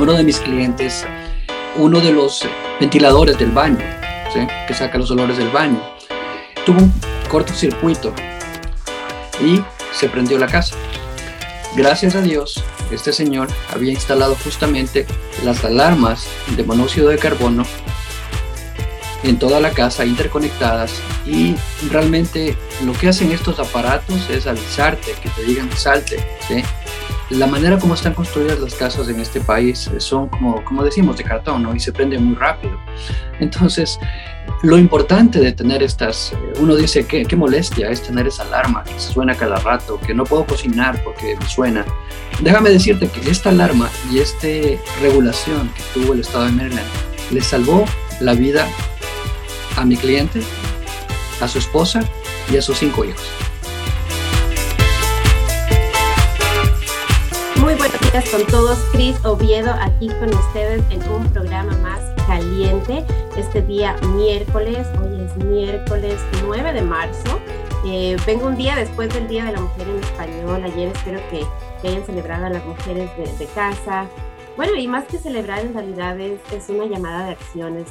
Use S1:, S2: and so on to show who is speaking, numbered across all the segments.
S1: uno de mis clientes, uno de los ventiladores del baño, que saca los olores del baño, tuvo un cortocircuito y se prendió la casa. Gracias a Dios, este señor había instalado justamente las alarmas de monóxido de carbono en toda la casa interconectadas y realmente lo que hacen estos aparatos es avisarte, que te digan salte. ¿sí? La manera como están construidas las casas en este país son como, como decimos de cartón ¿no? y se prenden muy rápido. Entonces, lo importante de tener estas, uno dice que qué molestia es tener esa alarma que suena cada rato, que no puedo cocinar porque me suena. Déjame decirte que esta alarma y esta regulación que tuvo el estado de Maryland le salvó la vida a mi cliente, a su esposa y a sus cinco hijos.
S2: Muy buenos días con todos. Cris Oviedo aquí con ustedes en un programa más caliente. Este día miércoles, hoy es miércoles 9 de marzo. Eh, vengo un día después del Día de la Mujer en Español. Ayer espero que, hayan celebrado a las mujeres de, casa, bueno, y más que celebrar en realidad es, una llamada de acciones,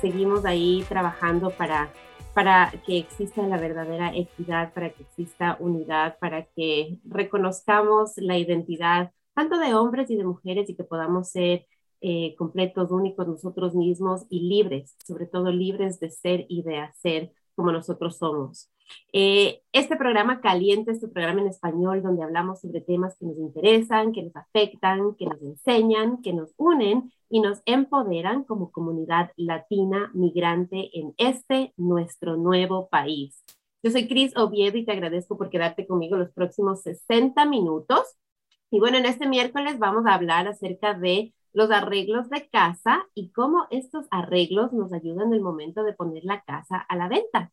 S2: seguimos ahí trabajando para, para que exista la verdadera equidad, para que exista unidad, para que reconozcamos la identidad tanto de hombres y de mujeres y que podamos ser eh, completos, únicos nosotros mismos y libres, sobre todo libres de ser y de hacer como nosotros somos. Eh, este programa Caliente es un programa en español donde hablamos sobre temas que nos interesan, que nos afectan, que nos enseñan, que nos unen y nos empoderan como comunidad latina migrante en este nuestro nuevo país. Yo soy Cris Oviedo y te agradezco por quedarte conmigo los próximos 60 minutos. Y bueno, en este miércoles vamos a hablar acerca de los arreglos de casa y cómo estos arreglos nos ayudan en el momento de poner la casa a la venta.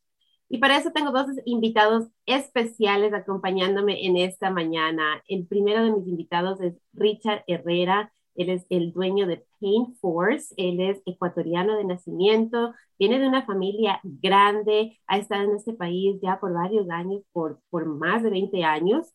S2: Y para eso tengo dos invitados especiales acompañándome en esta mañana. El primero de mis invitados es Richard Herrera. Él es el dueño de Paint Force. Él es ecuatoriano de nacimiento, viene de una familia grande, ha estado en este país ya por varios años, por, por más de 20 años.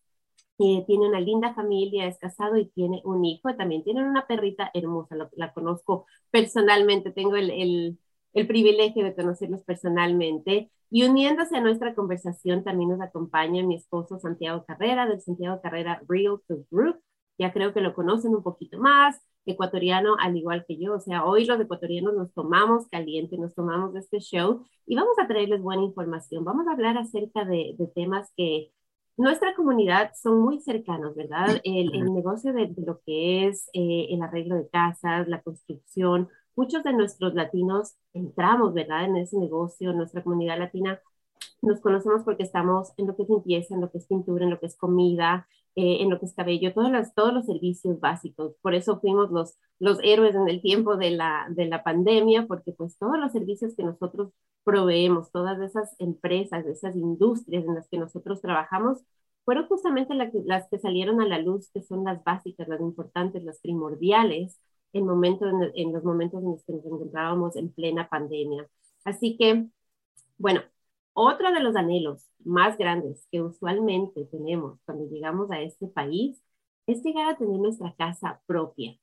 S2: Eh, tiene una linda familia, es casado y tiene un hijo. También tiene una perrita hermosa, la, conozco personalmente, tengo el, el, el privilegio de conocerlos personalmente. Y uniéndose a nuestra conversación también nos acompaña mi esposo Santiago Carrera, del Santiago Carrera Real to Group. Ya creo que lo conocen un poquito más, ecuatoriano al igual que yo. O sea, hoy los ecuatorianos nos tomamos caliente, nos tomamos de este show y vamos a traerles buena información. Vamos a hablar acerca de, de temas que nuestra comunidad son muy cercanos, ¿verdad? El, el negocio de, lo que es eh, el arreglo de casas, la construcción, muchos de nuestros latinos entramos, ¿verdad? En ese negocio, nuestra comunidad latina nos conocemos porque estamos en lo que es limpieza, en lo que es pintura, en lo que es comida, eh, en lo que es cabello, todos los, todos los servicios básicos. Por eso fuimos los, los héroes en el tiempo de la, de la pandemia, porque pues todos los servicios que nosotros proveemos, todas esas empresas, esas industrias en las que nosotros trabajamos, fueron justamente las que salieron a la luz, que son las básicas, las importantes, las primordiales, en, momentos, en los momentos en los que nos encontrábamos en plena pandemia. Así que, bueno, otro de los anhelos más grandes que usualmente tenemos cuando llegamos a este país es llegar a tener nuestra casa propia.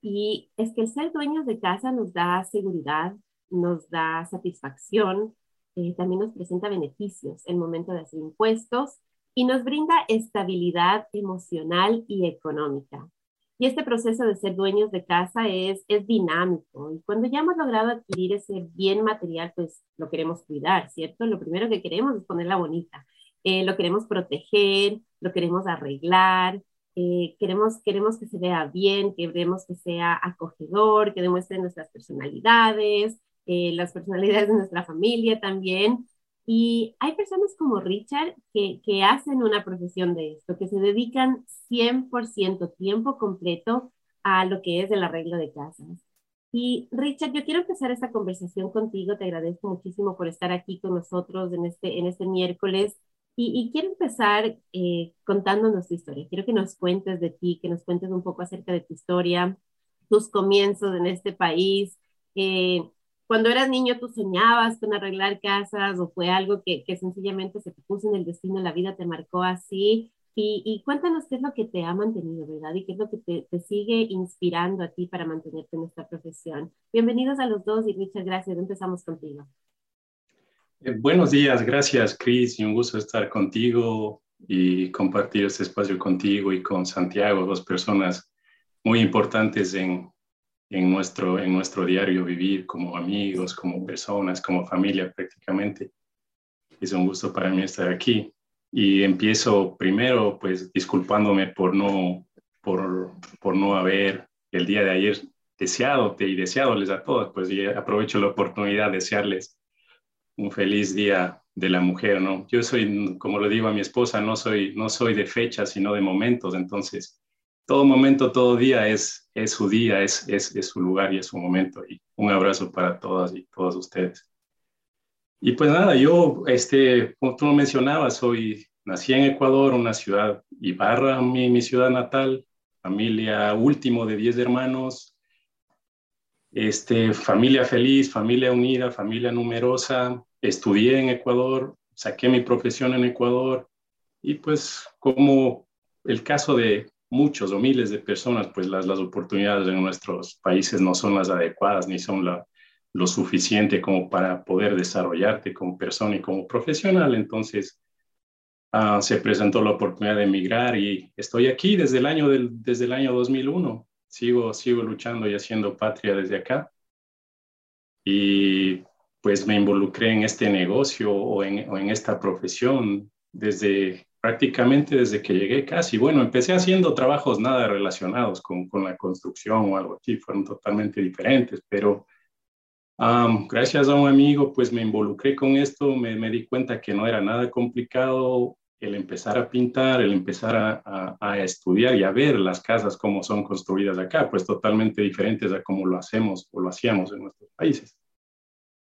S2: Y es que el ser dueños de casa nos da seguridad, nos da satisfacción, eh, también nos presenta beneficios en el momento de hacer impuestos y nos brinda estabilidad emocional y económica. Y este proceso de ser dueños de casa es, es dinámico. Y cuando ya hemos logrado adquirir ese bien material, pues lo queremos cuidar, ¿cierto? Lo primero que queremos es ponerla bonita. Eh, lo queremos proteger, lo queremos arreglar, eh, queremos, queremos que se vea bien, queremos que sea acogedor, que demuestre nuestras personalidades, eh, las personalidades de nuestra familia también. Y hay personas como Richard que, que hacen una profesión de esto, que se dedican 100% tiempo completo a lo que es el arreglo de casas. Y Richard, yo quiero empezar esta conversación contigo. Te agradezco muchísimo por estar aquí con nosotros en este, en este miércoles. Y, y quiero empezar eh, contándonos tu historia. Quiero que nos cuentes de ti, que nos cuentes un poco acerca de tu historia, tus comienzos en este país, eh, cuando eras niño tú soñabas con arreglar casas o fue algo que, que, sencillamente se te puso en el destino, la vida te marcó así. Y, cuéntanos qué es lo que te ha mantenido, ¿verdad? Y qué es lo que te, te, sigue inspirando a ti para mantenerte en esta profesión. Bienvenidos a los dos y muchas gracias. Empezamos contigo.
S3: Eh, buenos días, gracias Cris y un gusto estar contigo y compartir este espacio contigo y con Santiago, dos personas muy importantes en, en, nuestro, en nuestro diario vivir como amigos, como personas, como familia prácticamente. Es un gusto para mí estar aquí. Y empiezo primero, pues, disculpándome por no, por, por no haber el día de ayer deseado y deseadoles a todos, pues y aprovecho la oportunidad de desearles un feliz día de la mujer, ¿no? Yo soy, como le digo a mi esposa, no soy, no soy de fechas, sino de momentos, entonces todo momento, todo día es, es su día, es, es, su lugar y es su momento. Y un abrazo para todas y todos ustedes. Y pues nada, yo, este, como tú mencionabas, soy, nací en Ecuador, una ciudad, Ibarra, mi, mi ciudad natal, familia último de 10 hermanos, este, familia feliz, familia unida, familia numerosa, estudié en Ecuador, saqué mi profesión en Ecuador y pues como el caso de muchos o miles de personas, pues las, las oportunidades en nuestros países no son las adecuadas ni son la, lo suficiente como para poder desarrollarte como persona y como profesional. Entonces, ah, se presentó la oportunidad de emigrar y estoy aquí desde el año, del, desde el año 2001. Sigo, sigo luchando y haciendo patria desde acá. Y pues me involucré en este negocio o en, o en esta profesión desde prácticamente desde que llegué casi. Bueno, empecé haciendo trabajos nada relacionados con, con la construcción o algo así, fueron totalmente diferentes, pero gracias a un amigo, pues me involucré con esto, me, me, di cuenta que no era nada complicado el empezar a pintar, el empezar a, a, estudiar y a ver las casas como son construidas acá, pues totalmente diferentes a cómo lo hacemos o lo hacíamos en nuestros países.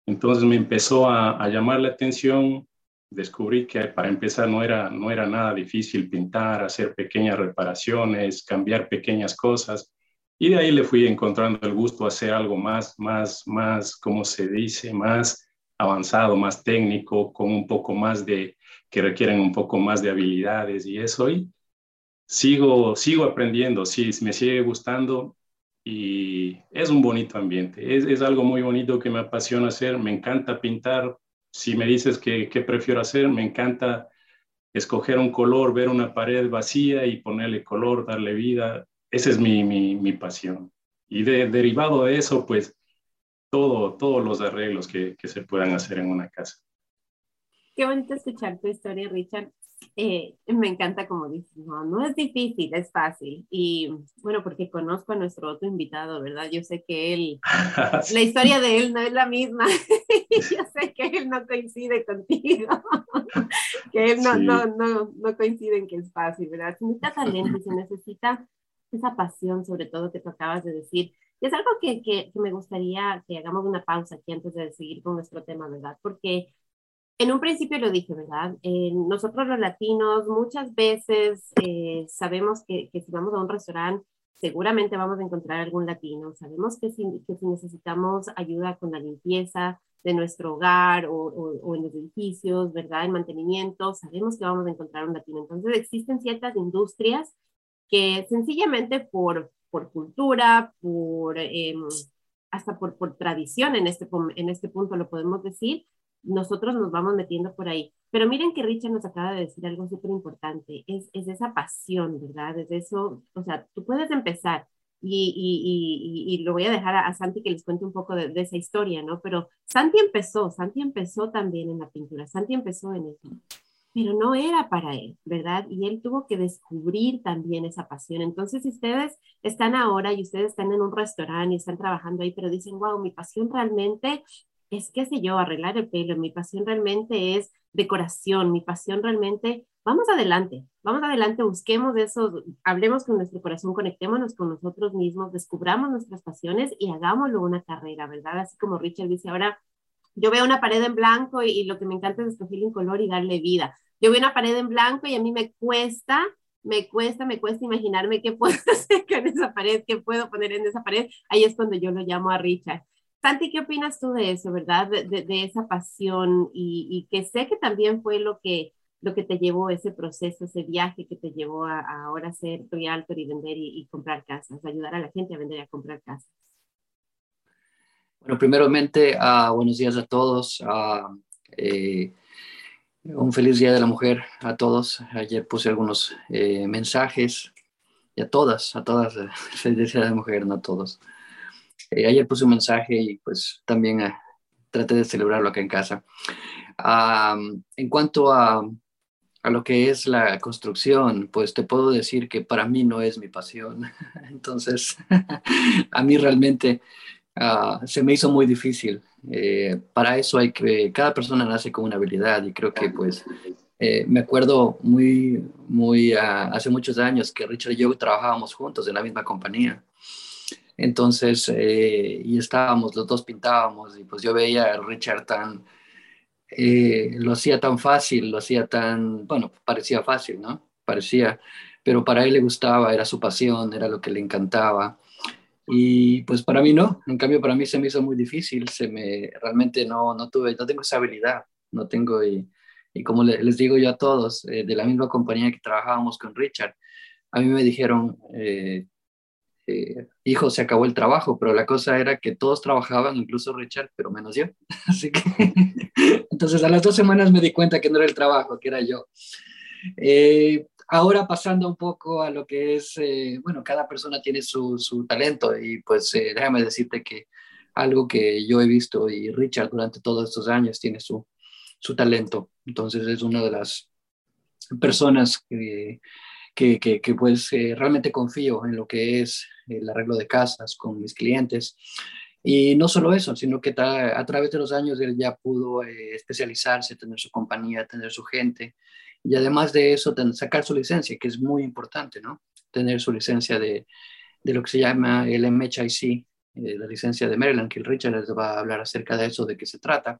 S3: Entonces me empezó a, a llamar la atención, descubrí que para empezar no era, no era nada difícil pintar, hacer pequeñas reparaciones, cambiar pequeñas cosas y de ahí le fui encontrando el gusto a hacer algo más, más, más, como se dice, más avanzado, más técnico, con un poco más de, que requieren un poco más de habilidades y eso. Y sigo, sigo aprendiendo, sí, me sigue gustando y es un bonito ambiente. Es, es algo muy bonito que me apasiona hacer, me encanta pintar. Si me dices que, qué prefiero hacer, me encanta escoger un color, ver una pared vacía y ponerle color, darle vida esa es mi, mi, mi pasión. Y de, derivado de eso, pues todo, todos los arreglos que, que, se puedan hacer en una casa.
S2: Qué bonito escuchar tu historia, Richard. Eh, me encanta como dices, no, no es difícil, es fácil. Y bueno, porque conozco a nuestro otro invitado, ¿verdad? Yo sé que él, la historia de él no es la misma. Yo sé que él no coincide contigo, que él no, no, no, no coincide en que es fácil, ¿verdad? Se necesita talento, se necesita esa pasión sobre todo que tú acabas de decir. Y es algo que, que, me gustaría que hagamos una pausa aquí antes de seguir con nuestro tema, ¿verdad? Porque en un principio lo dije, ¿verdad? Eh, nosotros los latinos muchas veces eh, sabemos que, que, si vamos a un restaurante seguramente vamos a encontrar algún latino. Sabemos que si, que si necesitamos ayuda con la limpieza de nuestro hogar o, o, o, en los edificios, ¿verdad? En mantenimiento, sabemos que vamos a encontrar un latino. Entonces existen ciertas industrias que sencillamente por, por cultura, por, em, hasta por, por tradición en este, en este punto lo podemos decir, nosotros nos vamos metiendo por ahí. Pero miren que Richard nos acaba de decir algo súper importante, es, es esa pasión, ¿verdad? Es eso, o sea, tú puedes empezar y, y, y, lo voy a dejar a, a, Santi que les cuente un poco de, de, esa historia, ¿no? Pero Santi empezó, Santi empezó también en la pintura, Santi empezó en eso pero no era para él, ¿verdad? Y él tuvo que descubrir también esa pasión. Entonces, si ustedes están ahora y ustedes están en un restaurante y están trabajando ahí, pero dicen, wow, mi pasión realmente es, qué sé yo, arreglar el pelo, mi pasión realmente es decoración, mi pasión realmente, vamos adelante, vamos adelante, busquemos eso, hablemos con nuestro corazón, conectémonos con nosotros mismos, descubramos nuestras pasiones y hagámoslo una carrera, ¿verdad? Así como Richard dice ahora, yo veo una pared en blanco y, lo que me encanta es escoger un color y darle vida. Yo veo una pared en blanco y a mí me cuesta, me cuesta, me cuesta imaginarme qué puedo hacer con esa pared, qué puedo poner en esa pared. Ahí es cuando yo lo llamo a Richard. Santi, ¿qué opinas tú de eso, verdad? De, de, de esa pasión y, y, que sé que también fue lo que, lo que te llevó ese proceso, ese viaje que te llevó a, ahora ser realtor y vender y, comprar casas, ayudar a la gente a vender y a comprar casas?
S1: Bueno, primeramente, uh, buenos días a todos. Uh, eh, un feliz Día de la Mujer a todos. Ayer puse algunos eh, mensajes y a todas, a todas, feliz Día de la Mujer, no a todos. Eh, ayer puse un mensaje y pues también traté de celebrarlo acá en casa. en cuanto a, a lo que es la construcción, pues te puedo decir que para mí no es mi pasión. Entonces, a mí realmente uh, se me hizo muy difícil. Eh, para eso hay que, cada persona nace con una habilidad y creo que pues eh, me acuerdo muy, muy uh, hace muchos años que Richard y yo trabajábamos juntos en la misma compañía. Entonces, eh, y estábamos, los dos pintábamos y pues yo veía a Richard tan, lo hacía tan fácil, lo hacía tan, bueno, parecía fácil, ¿no? Parecía, pero para él le gustaba, era su pasión, era lo que le encantaba. Y pues para mí no, en cambio para mí se me hizo muy difícil, se me, realmente no, no tuve, no tengo esa habilidad, no tengo, y, y como les digo yo a todos, eh, de la misma compañía que trabajábamos con Richard, a mí me dijeron, eh, eh, hijo, se acabó el trabajo, pero la cosa era que todos trabajaban, incluso Richard, pero menos yo. Así que, entonces a las dos semanas me di cuenta que no era el trabajo, que era yo. Eh, ahora pasando un poco a lo que es, eh, bueno, cada persona tiene su, su talento y pues eh, déjame decirte que algo que yo he visto y Richard durante todos estos años tiene su, su talento. Entonces es una de las personas que, que, que, pues eh, realmente confío en lo que es el arreglo de casas con mis clientes. Y no solo eso, sino que a través de los años él ya pudo especializarse, tener su compañía, tener su gente y además de eso, sacar su licencia, que es muy importante, ¿no? Tener su licencia de, de lo que se llama el MHIC, eh, la licencia de Maryland, que el Richard les va a hablar acerca de eso, de qué se trata.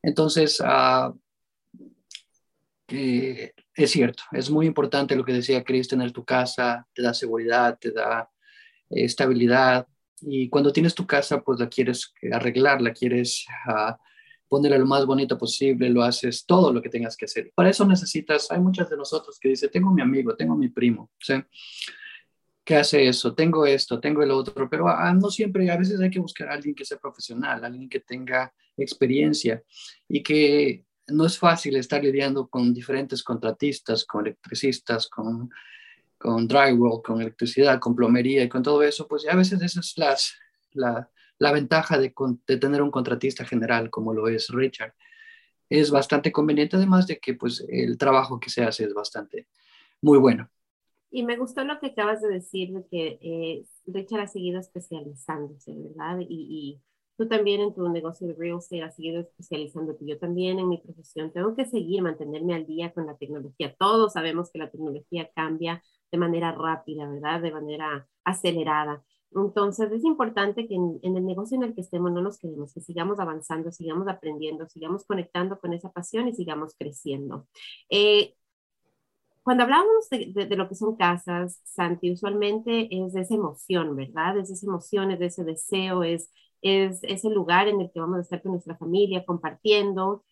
S1: Entonces, uh, es cierto, es muy importante lo que decía Chris, tener tu casa, te da seguridad, te da eh, estabilidad. Y cuando tienes tu casa, pues la quieres arreglar, la quieres uh, ponerla lo más bonito posible, lo haces todo lo que tengas que hacer. Para eso necesitas, hay muchas de nosotros que dicen, tengo mi amigo, tengo mi primo, ¿sí? que hace eso, tengo esto, tengo el otro, pero ah, no siempre, a veces hay que buscar a alguien que sea profesional, alguien que tenga experiencia y que no es fácil estar lidiando con diferentes contratistas, con electricistas, con, con drywall, con electricidad, con plomería y con todo eso, pues a veces esa es las, la, la ventaja de, tener un contratista general como lo es Richard. Es bastante conveniente, además de que pues, el trabajo que se hace es bastante muy bueno.
S2: Y me gustó lo que acabas de decir, de que eh, Richard ha seguido especializándose, ¿verdad? Y, y, tú también en tu negocio de real estate has seguido especializándote. Yo también en mi profesión tengo que seguir, mantenerme al día con la tecnología. Todos sabemos que la tecnología cambia de manera rápida, ¿verdad? De manera acelerada. Entonces es importante que en, el negocio en el que estemos no nos quedemos, que sigamos avanzando, sigamos aprendiendo, sigamos conectando con esa pasión y sigamos creciendo. Eh, cuando hablamos de, lo que son casas, Santi, usualmente es de esa emoción, ¿verdad? Es de esa emoción, es de ese deseo, es, es ese lugar en el que vamos a estar con nuestra familia compartiendo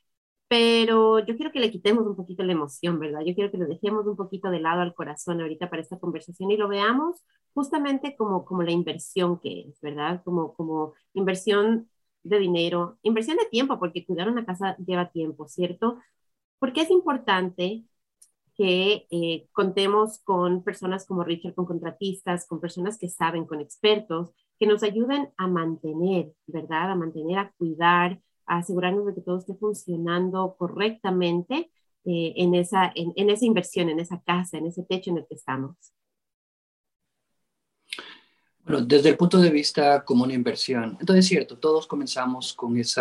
S2: pero yo quiero que le quitemos un poquito la emoción, ¿verdad? Yo quiero que lo dejemos un poquito de lado al corazón ahorita para esta conversación y lo veamos justamente como, como la inversión que es, ¿verdad? Como, como inversión de dinero, inversión de tiempo, porque cuidar una casa lleva tiempo, ¿cierto? Porque es importante que eh, contemos con personas como Richard, con contratistas, con personas que saben, con expertos, que nos ayuden a mantener, ¿verdad? A mantener, a cuidar, asegurarnos de que todo esté funcionando correctamente eh, en, esa, en, en, esa inversión, en esa casa, en ese techo en el que estamos.
S1: Bueno, desde el punto de vista como una inversión, entonces es cierto, todos comenzamos con ese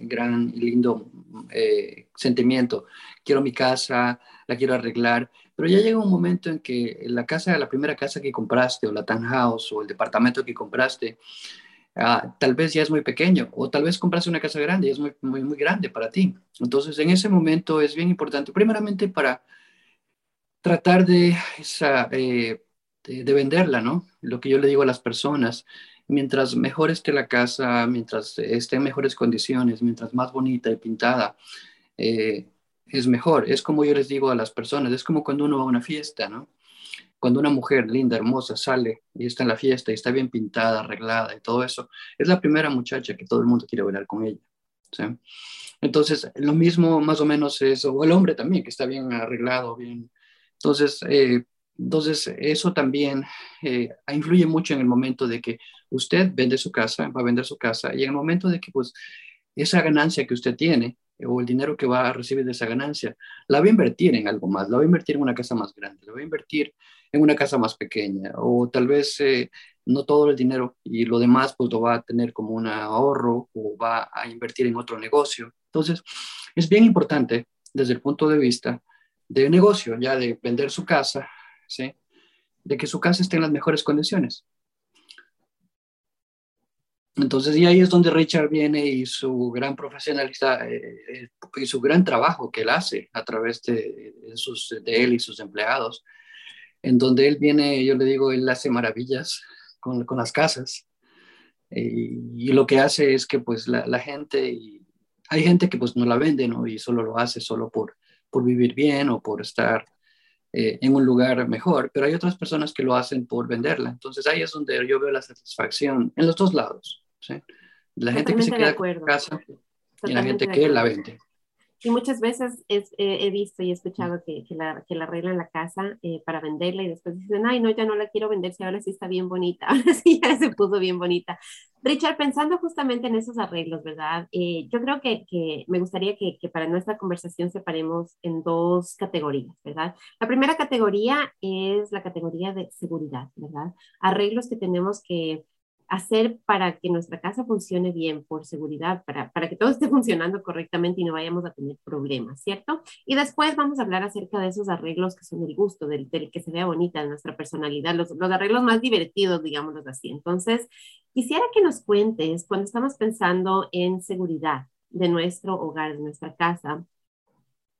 S1: gran y lindo eh, sentimiento, quiero mi casa, la quiero arreglar, pero ya llega un momento en que la casa, la primera casa que compraste o la townhouse o el departamento que compraste, Ah, tal vez ya es muy pequeño o tal vez compras una casa grande y es muy, muy, muy grande para ti. Entonces, en ese momento es bien importante, primeramente para tratar de, esa, eh, de, venderla, ¿no? Lo que yo le digo a las personas, mientras mejor esté la casa, mientras esté en mejores condiciones, mientras más bonita y pintada, eh, es mejor. Es como yo les digo a las personas, es como cuando uno va a una fiesta, ¿no? Cuando una mujer linda, hermosa, sale y está en la fiesta y está bien pintada, arreglada y todo eso, es la primera muchacha que todo el mundo quiere bailar con ella. ¿sí? Entonces, lo mismo más o menos es, o el hombre también, que está bien arreglado, bien. Entonces, eh, entonces eso también eh, influye mucho en el momento de que usted vende su casa, va a vender su casa, y en el momento de que pues esa ganancia que usted tiene, o el dinero que va a recibir de esa ganancia, la va a invertir en algo más, la va a invertir en una casa más grande, la va a invertir en una casa más pequeña, o tal vez eh, no todo el dinero y lo demás pues lo va a tener como un ahorro o va a invertir en otro negocio. Entonces, es bien importante desde el punto de vista de negocio, ya de vender su casa, ¿sí? de que su casa esté en las mejores condiciones. Entonces, y ahí es donde Richard viene y su gran profesionalidad eh, eh, y su gran trabajo que él hace a través de, sus, de él y sus empleados, en donde él viene, yo le digo, él hace maravillas con, con las casas. Y, lo que hace es que pues la, la, gente, y hay gente que pues no la vende, ¿no? Y solo lo hace solo por, por vivir bien o por estar eh, en un lugar mejor, pero hay otras personas que lo hacen por venderla. Entonces ahí es donde yo veo la satisfacción en los dos lados. ¿sí? La gente que se queda en casa y la gente que la vende.
S2: Y muchas veces he visto y he escuchado que, que, la, que la arreglan la casa eh, para venderla y después dicen, ay, no, ya no la quiero vender, si ahora sí está bien bonita, ahora sí ya se puso bien bonita. Richard, pensando justamente en esos arreglos, ¿verdad? Eh, yo creo que, que me gustaría que, que, para nuestra conversación separemos en dos categorías, ¿verdad? La primera categoría es la categoría de seguridad, ¿verdad? Arreglos que tenemos que hacer para que nuestra casa funcione bien por seguridad, para, para que todo esté funcionando correctamente y no vayamos a tener problemas, ¿cierto? Y después vamos a hablar acerca de esos arreglos que son del gusto, del, del que se vea bonita nuestra personalidad, los, los arreglos más divertidos, digámoslo así. Entonces, quisiera que nos cuentes cuando estamos pensando en seguridad de nuestro hogar, de nuestra casa,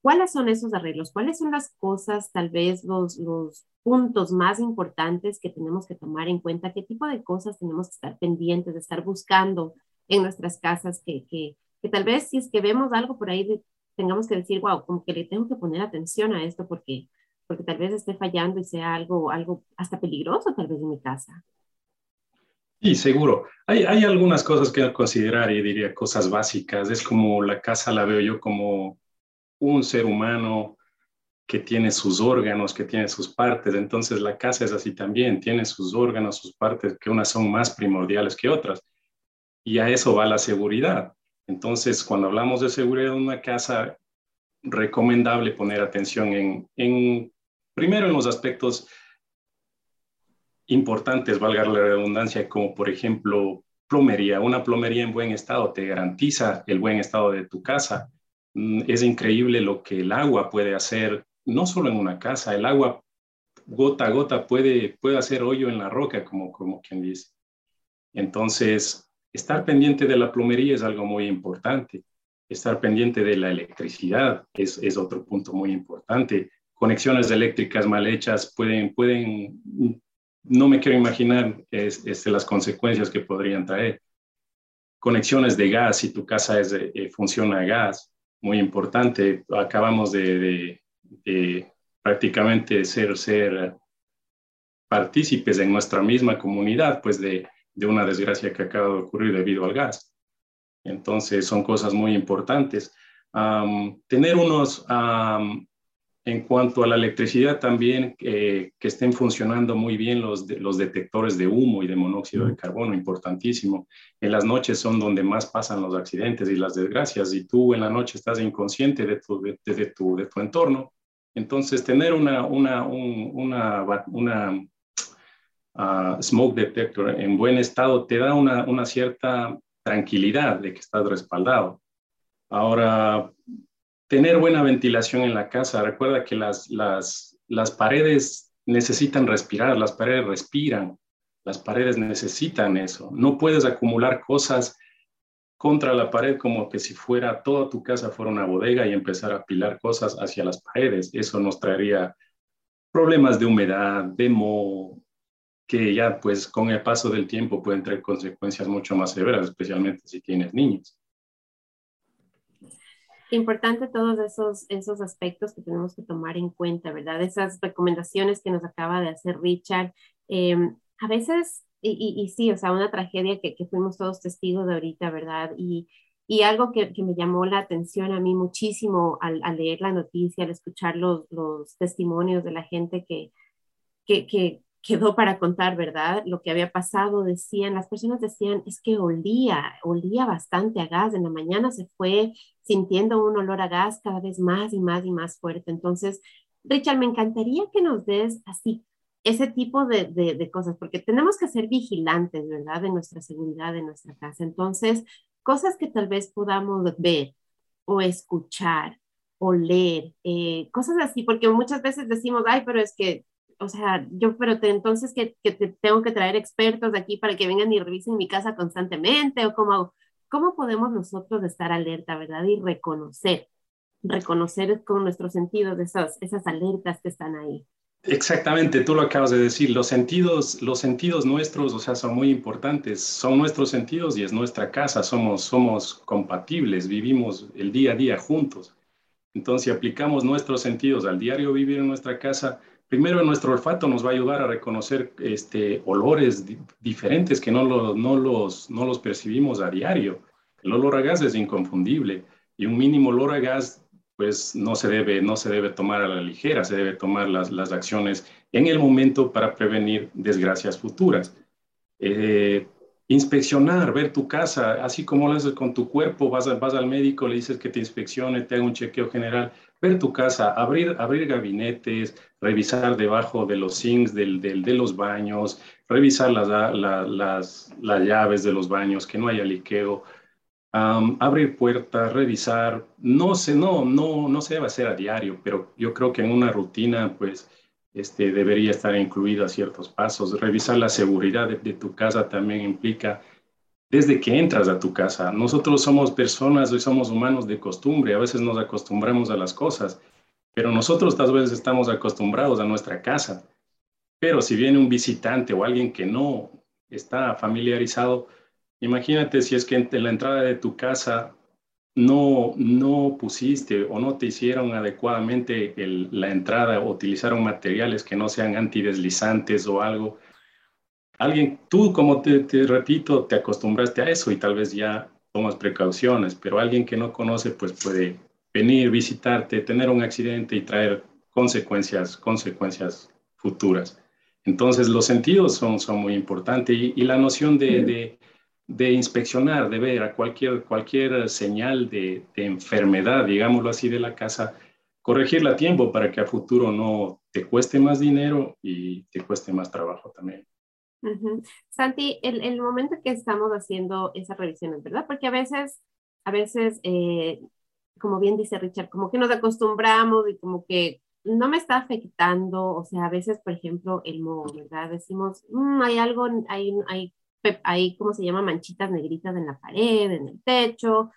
S2: ¿Cuáles son esos arreglos? ¿Cuáles son las cosas, tal vez los, los puntos más importantes que tenemos que tomar en cuenta? ¿Qué tipo de cosas tenemos que estar pendientes, de estar buscando en nuestras casas? Que, que, que tal vez si es que vemos algo por ahí, tengamos que decir, wow, como que le tengo que poner atención a esto porque, porque tal vez esté fallando y sea algo, algo hasta peligroso tal vez en mi casa.
S3: Sí, seguro. Hay, hay algunas cosas que considerar y diría cosas básicas. Es como la casa la veo yo como un ser humano que tiene sus órganos, que tiene sus partes. Entonces la casa es así también, tiene sus órganos, sus partes, que unas son más primordiales que otras. Y a eso va la seguridad. Entonces, cuando hablamos de seguridad en una casa, recomendable poner atención en, en primero en los aspectos importantes, valga la redundancia, como por ejemplo plomería. Una plomería en buen estado te garantiza el buen estado de tu casa es increíble lo que el agua puede hacer, no solo en una casa, el agua gota a gota puede, puede hacer hoyo en la roca, como, como quien dice. Entonces, estar pendiente de la plomería es algo muy importante. Estar pendiente de la electricidad es, es otro punto muy importante. Conexiones eléctricas mal hechas pueden, pueden no me quiero imaginar es, las consecuencias que podrían traer. Conexiones de gas, si tu casa es, eh, funciona a gas, muy importante. Acabamos de, prácticamente ser, ser partícipes en nuestra misma comunidad, pues de, una desgracia que acaba de ocurrir debido al gas. Entonces son cosas muy importantes. tener unos, en cuanto a la electricidad también, que estén funcionando muy bien los, los detectores de humo y de monóxido de carbono, importantísimo. En las noches son donde más pasan los accidentes y las desgracias, y tú en la noche estás inconsciente de tu, de, tu, de tu entorno. Entonces, tener una, una, una, una ah, smoke detector en buen estado te da una, una cierta tranquilidad de que estás respaldado. Ahora, tener buena ventilación en la casa. Recuerda que las, las, las paredes necesitan respirar, las paredes respiran, las paredes necesitan eso. No puedes acumular cosas contra la pared como que si fuera toda tu casa fuera una bodega y empezar a apilar cosas hacia las paredes. Eso nos traería problemas de humedad, de moho, que ya pues con el paso del tiempo pueden traer consecuencias mucho más severas, especialmente si tienes niños.
S2: Importante todos esos, esos aspectos que tenemos que tomar en cuenta, ¿verdad? Esas recomendaciones que nos acaba de hacer Richard. Em, a veces, y, y, sí, o sea, una tragedia que, que, fuimos todos testigos de ahorita, ¿verdad? Y, y algo que, que, me llamó la atención a mí muchísimo al, leer la noticia, al escuchar los, los testimonios de la gente que, que, quedó para contar, ¿verdad? Lo que había pasado, decían, las personas decían, es que olía, olía bastante a gas, en la mañana se fue sintiendo un olor a gas cada vez más y más y más fuerte. Entonces, Richard, me encantaría que nos des así ese tipo de, de, cosas, porque tenemos que ser vigilantes, ¿verdad? De nuestra seguridad, de nuestra casa. Entonces, cosas que tal vez podamos ver o escuchar o leer, eh, cosas así, porque muchas veces decimos, ay, pero es que o sea, yo, pero te, entonces que, que te tengo que traer expertos de aquí para que vengan y revisen mi casa constantemente, o cómo, cómo podemos nosotros estar alerta, ¿verdad? Y reconocer, reconocer con nuestros sentidos esas, esas alertas que están ahí.
S3: Exactamente, tú lo acabas de decir, los sentidos, los sentidos nuestros, o sea, son muy importantes, son nuestros sentidos y es nuestra casa, somos, somos compatibles, vivimos el día a día juntos. Entonces, si aplicamos nuestros sentidos al diario vivir en nuestra casa, Primero, nuestro olfato nos va a ayudar a reconocer este, olores diferentes que no, no, los, no los percibimos a diario. El olor a gas es inconfundible y un mínimo olor a gas pues no se debe, no se debe tomar a la ligera, se debe tomar las, las acciones en el momento para prevenir desgracias futuras. Eh, inspeccionar, ver tu casa, así como lo haces con tu cuerpo, vas, vas al médico, le dices que te inspeccione, te haga un chequeo general, ver tu casa, abrir, abrir gabinetes, revisar debajo de los sinks del, del, de los baños, revisar las, las, las, llaves de los baños, que no haya liqueo, abrir puertas, revisar, no sé, no, no, no se debe hacer a diario, pero yo creo que en una rutina, pues, este, debería estar incluida ciertos pasos. Revisar la seguridad de, de tu casa también implica desde que entras a tu casa. Nosotros somos personas y somos humanos de costumbre, a veces nos acostumbramos a las cosas, pero nosotros tal vez estamos acostumbrados a nuestra casa. Pero si viene un visitante o alguien que no está familiarizado, imagínate si es que en la entrada de tu casa no, no pusiste o no te hicieron adecuadamente la entrada utilizaron materiales que no sean antideslizantes o algo alguien, tú como te, repito, te acostumbraste a eso y tal vez ya tomas precauciones, pero alguien que no conoce pues puede venir, visitarte, tener un accidente y traer consecuencias, consecuencias futuras. Entonces los sentidos son, son muy importantes y, la noción de, de, inspeccionar, de ver a cualquier, cualquier señal de, de enfermedad, digámoslo así, de la casa, corregirla a tiempo para que a futuro no te cueste más dinero y te cueste más trabajo también.
S2: Santi, el, el, momento que estamos haciendo esas revisiones, ¿verdad? Porque a veces, a veces, eh, como bien dice Richard, como que nos acostumbramos y como que no me está afectando, o sea, a veces, por ejemplo, el moho, ¿verdad? Decimos, mm, hay algo, hay, hay, hay, ¿cómo se llama? Manchitas negritas en la pared, en el techo,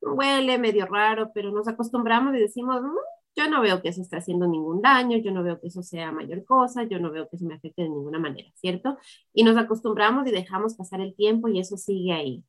S2: huele medio raro, pero nos acostumbramos y decimos, mm, yo no veo que eso esté haciendo ningún daño, yo no veo que eso sea mayor cosa, yo no veo que eso me afecte de ninguna manera, ¿cierto? Y nos acostumbramos y dejamos pasar el tiempo y eso sigue ahí.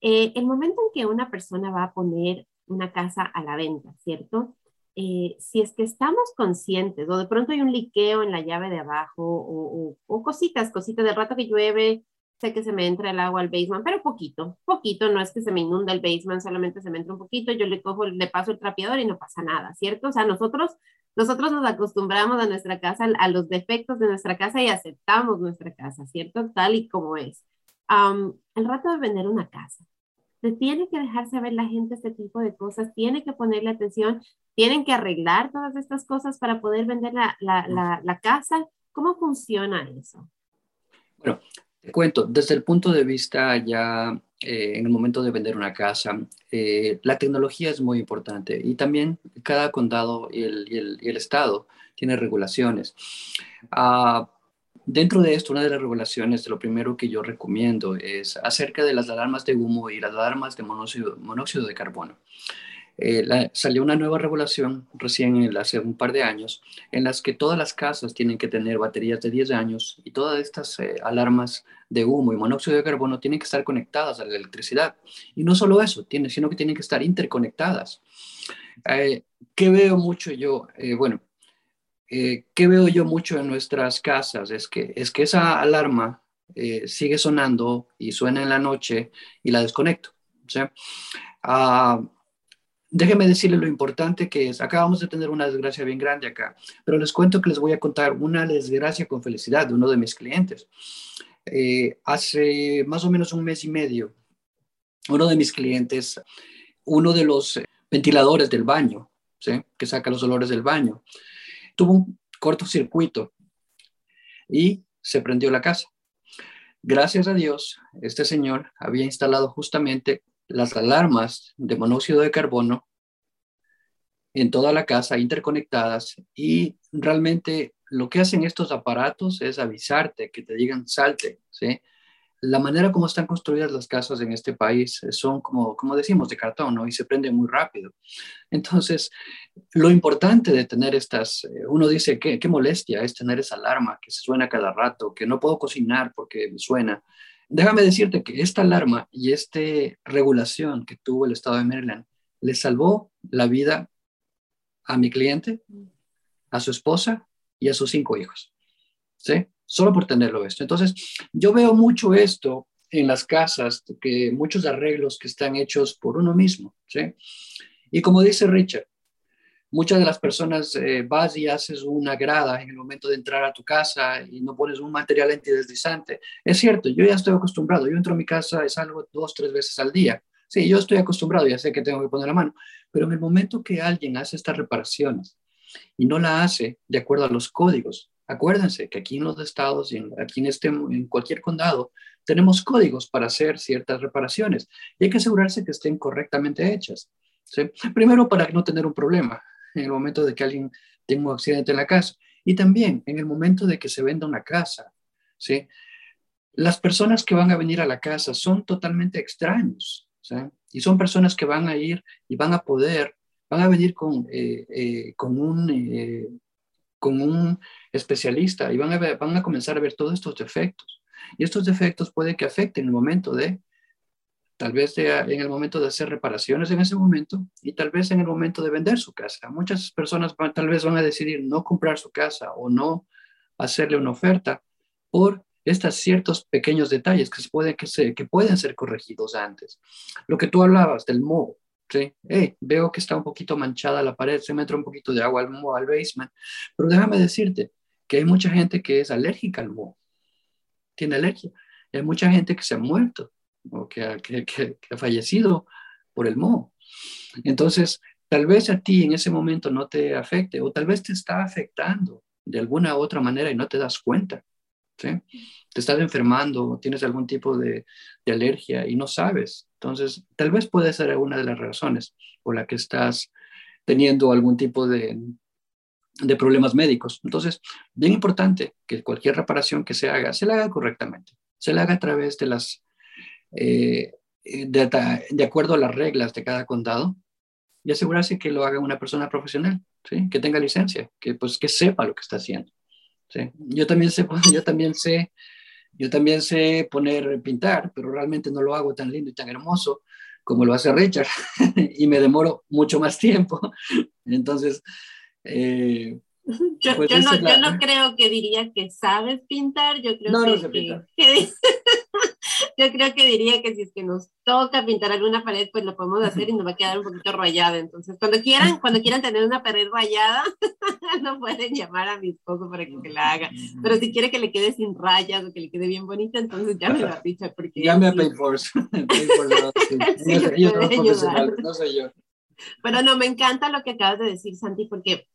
S2: Eh, el momento en que una persona va a poner una casa a la venta, ¿cierto? Eh, si es que estamos conscientes o de pronto hay un liqueo en la llave de abajo o, o, o cositas, cositas de rato que llueve, sé que se me entra el agua al basement, pero poquito, poquito, no es que se me inunda el basement, solamente se me entra un poquito, yo le cojo, le paso el trapeador y no pasa nada, ¿cierto? O sea, nosotros, nosotros nos acostumbramos a nuestra casa, a los defectos de nuestra casa y aceptamos nuestra casa, ¿cierto? Tal y como es. el rato de vender una casa, se tiene que dejar saber la gente este tipo de cosas, tiene que ponerle atención, tienen que arreglar todas estas cosas para poder vender la, la, la, la casa. ¿Cómo funciona eso?
S1: Bueno, te cuento, desde el punto de vista ya eh, en el momento de vender una casa, eh, la tecnología es muy importante y también cada condado y el, el, estado tiene regulaciones. Ah, dentro de esto, una de las regulaciones, lo primero que yo recomiendo es acerca de las alarmas de humo y las alarmas de monóxido de carbono. Eh, salió una nueva regulación recién hace un par de años en las que todas las casas tienen que tener baterías de 10 años y todas estas eh, alarmas de humo y monóxido de carbono tienen que estar conectadas a la electricidad. Y no solo eso, tiene, sino que tienen que estar interconectadas. Eh, ¿Qué veo mucho yo? bueno, ¿qué veo yo mucho en nuestras casas? Es que, es que esa alarma sigue sonando y suena en la noche y la desconecto. Ah, déjenme decirles lo importante que es. Acabamos de tener una desgracia bien grande acá, pero les cuento que les voy a contar una desgracia con felicidad de uno de mis clientes. Eh, hace más o menos un mes y medio, uno de mis clientes, uno de los ventiladores del baño, ¿sí? que saca los olores del baño, tuvo un cortocircuito y se prendió la casa. Gracias a Dios, este señor había instalado justamente las alarmas de monóxido de carbono en toda la casa interconectadas y realmente lo que hacen estos aparatos es avisarte, que te digan salte, ¿sí? La manera como están construidas las casas en este país son como, como decimos, de cartón, ¿no? Y se prende muy rápido. Entonces, lo importante de tener estas, eh, uno dice, ¿qué, qué molestia es tener esa alarma que se suena cada rato, que no puedo cocinar porque me suena. Déjame decirte que esta alarma y esta regulación que tuvo el estado de Maryland le salvó la vida a mi cliente, a su esposa y a sus cinco hijos. ¿Sí? Solo por tenerlo esto. Entonces, yo veo mucho esto en las casas, que muchos arreglos que están hechos por uno mismo. ¿sí? Y como dice Richard, Muchas de las personas eh, vas y haces una grada en el momento de entrar a tu casa y no pones un material antideslizante. Es cierto, yo ya estoy acostumbrado. Yo entro a mi casa y salgo dos, tres veces al día. Sí, yo estoy acostumbrado, ya sé que tengo que poner la mano. Pero en el momento que alguien hace estas reparaciones y no la hace de acuerdo a los códigos, acuérdense que aquí en los estados y aquí en, este, en cualquier condado tenemos códigos para hacer ciertas reparaciones y hay que asegurarse que estén correctamente hechas. ¿sí? Primero, para no tener un problema en el momento de que alguien tenga un accidente en la casa y también en el momento de que se venda una casa, ¿sí? Las personas que van a venir a la casa son totalmente extraños. Y son personas que van a ir y van a poder, van a venir con, eh, eh, con, un, eh, con un especialista y van a, van a comenzar a ver todos estos defectos. Y estos defectos pueden que afecten el momento de tal vez en el momento de hacer reparaciones en ese momento y tal vez en el momento de vender su casa. Muchas personas tal vez van a decidir no comprar su casa o no hacerle una oferta por estos ciertos pequeños detalles que, se pueden, que, se, que pueden ser corregidos antes. Lo que tú hablabas del moho, ¿sí? veo que está un poquito manchada la pared, se me entra un poquito de agua al moho, al basement, pero déjame decirte que hay mucha gente que es alérgica al moho, tiene alergia. Hay mucha gente que se ha muerto o que ha, fallecido por el moho. Entonces, tal vez a ti en ese momento no te afecte o tal vez te está afectando de alguna u otra manera y no te das cuenta. ¿sí? Te estás enfermando, tienes algún tipo de, de, alergia y no sabes. Entonces, tal vez puede ser una de las razones por la que estás teniendo algún tipo de, de problemas médicos. Entonces, bien importante que cualquier reparación que se haga, se la haga correctamente. Se la haga a través de las eh, de, acuerdo a las reglas de cada condado y asegurarse que lo haga una persona profesional, ¿sí? que tenga licencia, que, pues, que sepa lo que está haciendo. ¿sí? Yo, también sé, yo, también sé, yo también sé poner, pintar, pero realmente no lo hago tan lindo y tan hermoso como lo hace Richard y me demoro mucho más tiempo. Entonces,
S2: eh, yo, pues no, yo, no, creo que diría que sabes pintar, yo creo no, que, que, yo creo que diría que si es que nos toca pintar alguna pared, pues lo podemos hacer y nos va a quedar un poquito rayada. Entonces, cuando quieran, cuando quieran tener una pared rayada, no pueden llamar a mi esposo para que, la haga. Pero si quiere que le quede sin rayas o que le quede bien bonita, entonces ya me lo dicho. Porque
S1: Llame a Payforce. no soy yo.
S2: Pero no, me encanta lo que acabas de decir, Santi, porque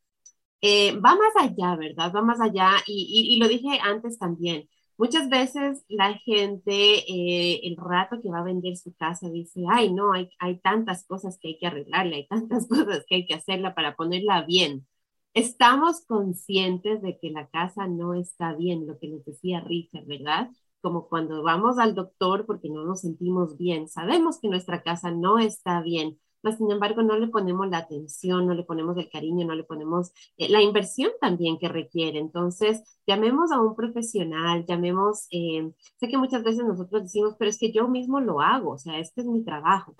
S2: eh, va más allá, ¿verdad? Va más allá. Y, y lo dije antes también Muchas veces la gente, eh, el rato que va a vender su casa, dice, ay, no, hay, hay tantas cosas que hay que arreglarle, hay tantas cosas que hay que hacerla para ponerla bien. Estamos conscientes de que la casa no está bien, lo que nos decía Richard, ¿verdad? Como cuando vamos al doctor porque no nos sentimos bien, sabemos que nuestra casa no está bien, mas sin embargo no le ponemos la atención, no le ponemos el cariño, no le ponemos eh, la inversión también que requiere. Entonces, llamemos a un profesional, llamemos, eh, sé que muchas veces nosotros decimos, pero es que yo mismo lo hago, o sea, este es mi trabajo.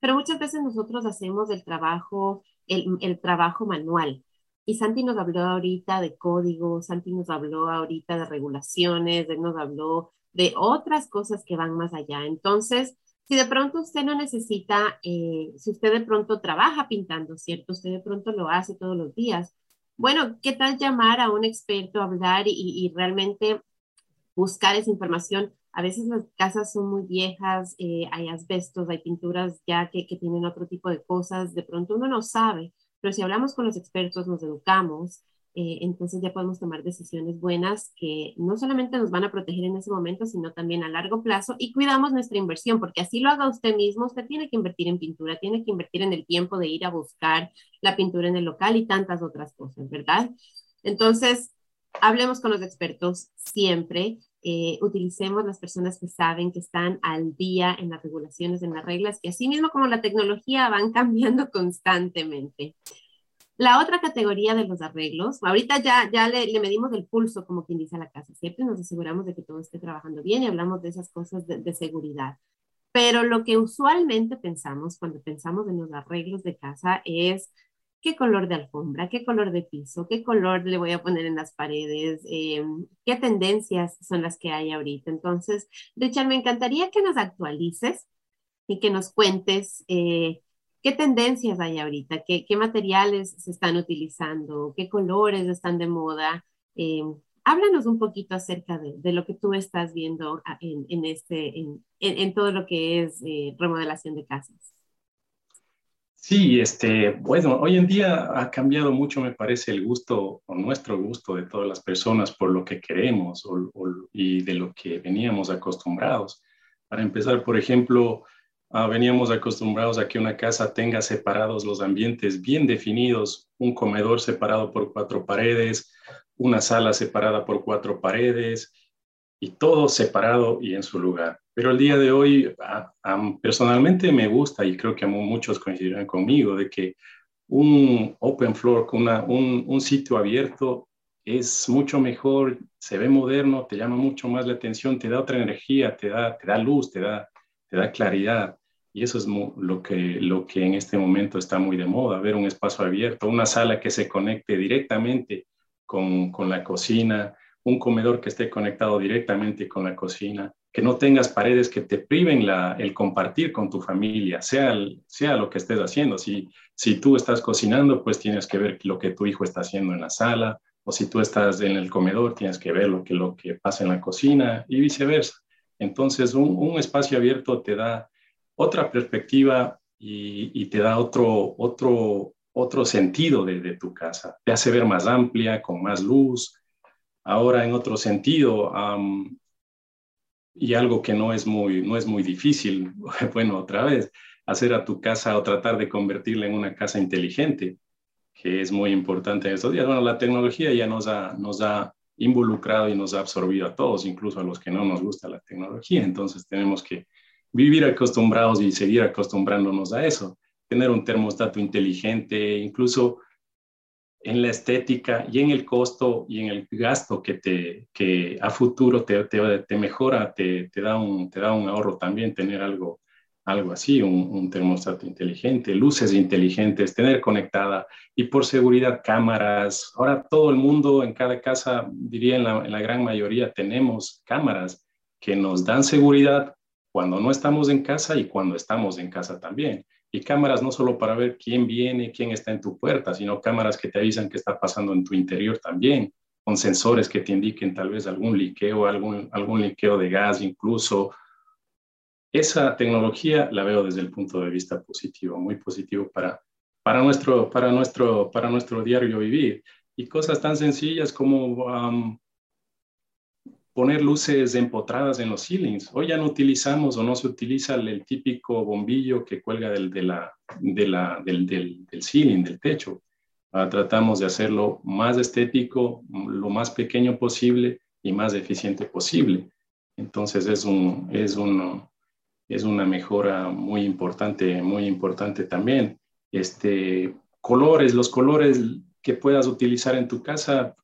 S2: Pero muchas veces nosotros hacemos el trabajo, el, el trabajo manual. Y Santi nos habló ahorita de código, Santi nos habló ahorita de regulaciones, él nos habló de otras cosas que van más allá. Entonces, si de pronto usted no necesita, eh, si usted de pronto trabaja pintando, ¿cierto? Usted de pronto lo hace todos los días. Bueno, ¿qué tal llamar a un experto, hablar y, realmente buscar esa información? A veces las casas son muy viejas, eh, hay asbestos, hay pinturas ya que, que tienen otro tipo de cosas, de pronto uno no sabe. Pero si hablamos con los expertos, nos educamos, eh, entonces ya podemos tomar decisiones buenas que no solamente nos van a proteger en ese momento, sino también a largo plazo y cuidamos nuestra inversión, porque así lo haga usted mismo, usted tiene que invertir en pintura, tiene que invertir en el tiempo de ir a buscar la pintura en el local y tantas otras cosas, ¿verdad? Entonces, hablemos con los expertos siempre, eh, utilicemos las personas que saben, que están al día en las regulaciones, en las reglas, que así mismo como la tecnología van cambiando constantemente. La otra categoría de los arreglos, ahorita ya, ya le, le, medimos el pulso, como quien dice a la casa, siempre nos aseguramos de que todo esté trabajando bien y hablamos de esas cosas de, seguridad. Pero lo que usualmente pensamos cuando pensamos en los arreglos de casa es qué color de alfombra, qué color de piso, qué color le voy a poner en las paredes, eh, qué tendencias son las que hay ahorita. Entonces, Richard, me encantaría que nos actualices y que nos cuentes eh, qué tendencias hay ahorita, qué, qué, materiales se están utilizando, qué colores están de moda. Eh, háblanos un poquito acerca de, de, lo que tú estás viendo en, en este, en, en, todo lo que es remodelación de casas.
S3: Sí, este, bueno, hoy en día ha cambiado mucho, me parece, el gusto o nuestro gusto de todas las personas por lo que queremos y de lo que veníamos acostumbrados. Para empezar, por ejemplo, ah, veníamos acostumbrados a que una casa tenga separados los ambientes bien definidos, un comedor separado por cuatro paredes, una sala separada por cuatro paredes y todo separado y en su lugar. Pero el día de hoy, personalmente me gusta y creo que muchos coincidirán conmigo de que un open floor, una, un, un, sitio abierto es mucho mejor, se ve moderno, te llama mucho más la atención, te da otra energía, te da, te da luz, te da, te da claridad. Y eso es lo, que, lo que en este momento está muy de moda, ver un espacio abierto, una sala que se conecte directamente con, con la cocina, un comedor que esté conectado directamente con la cocina, que no tengas paredes que te priven el compartir con tu familia, sea, sea lo que estés haciendo. Si, si tú estás cocinando, pues tienes que ver lo que tu hijo está haciendo en la sala, o si tú estás en el comedor, tienes que ver lo que, lo que pasa en la cocina y viceversa. Entonces, un, espacio abierto te da otra perspectiva y, te da otro, otro, otro sentido de, tu casa. Te hace ver más amplia, con más luz. Ahora, en otro sentido, y algo que no es muy, no es muy difícil, bueno, otra vez, hacer a tu casa o tratar de convertirla en una casa inteligente, que es muy importante en estos días. Bueno, la tecnología ya nos ha, nos ha involucrado y nos ha absorbido a todos, incluso a los que no nos gusta la tecnología. Entonces tenemos que vivir acostumbrados y seguir acostumbrándonos a eso. Tener un termostato inteligente, incluso en la estética y en el costo y en el gasto que, te, que a futuro te, te, te mejora, te, te, da un, te da un ahorro también tener algo, algo así, un, termostato inteligente, luces inteligentes, tener conectada y por seguridad cámaras. Ahora todo el mundo en cada casa, diría en la, en la gran mayoría, tenemos cámaras que nos dan seguridad cuando no estamos en casa y cuando estamos en casa también. Y cámaras no solo para ver quién viene, quién está en tu puerta, sino cámaras que te avisan qué está pasando en tu interior también, con sensores que te indiquen tal vez algún liqueo, algún, algún liqueo de gas incluso. Esa tecnología la veo desde el punto de vista positivo, muy positivo para, para, nuestro, para, nuestro, para nuestro diario vivir. Y cosas tan sencillas como poner luces empotradas en los ceilings. Hoy ya no utilizamos o no se utiliza el, típico bombillo que cuelga del, de la, de la, del, del, del, ceiling, del techo. Ah, tratamos de hacerlo más estético, lo más pequeño posible y más eficiente posible. Entonces es un, es un, es una mejora muy importante, muy importante también. Este, colores, los colores que puedas utilizar en tu casa,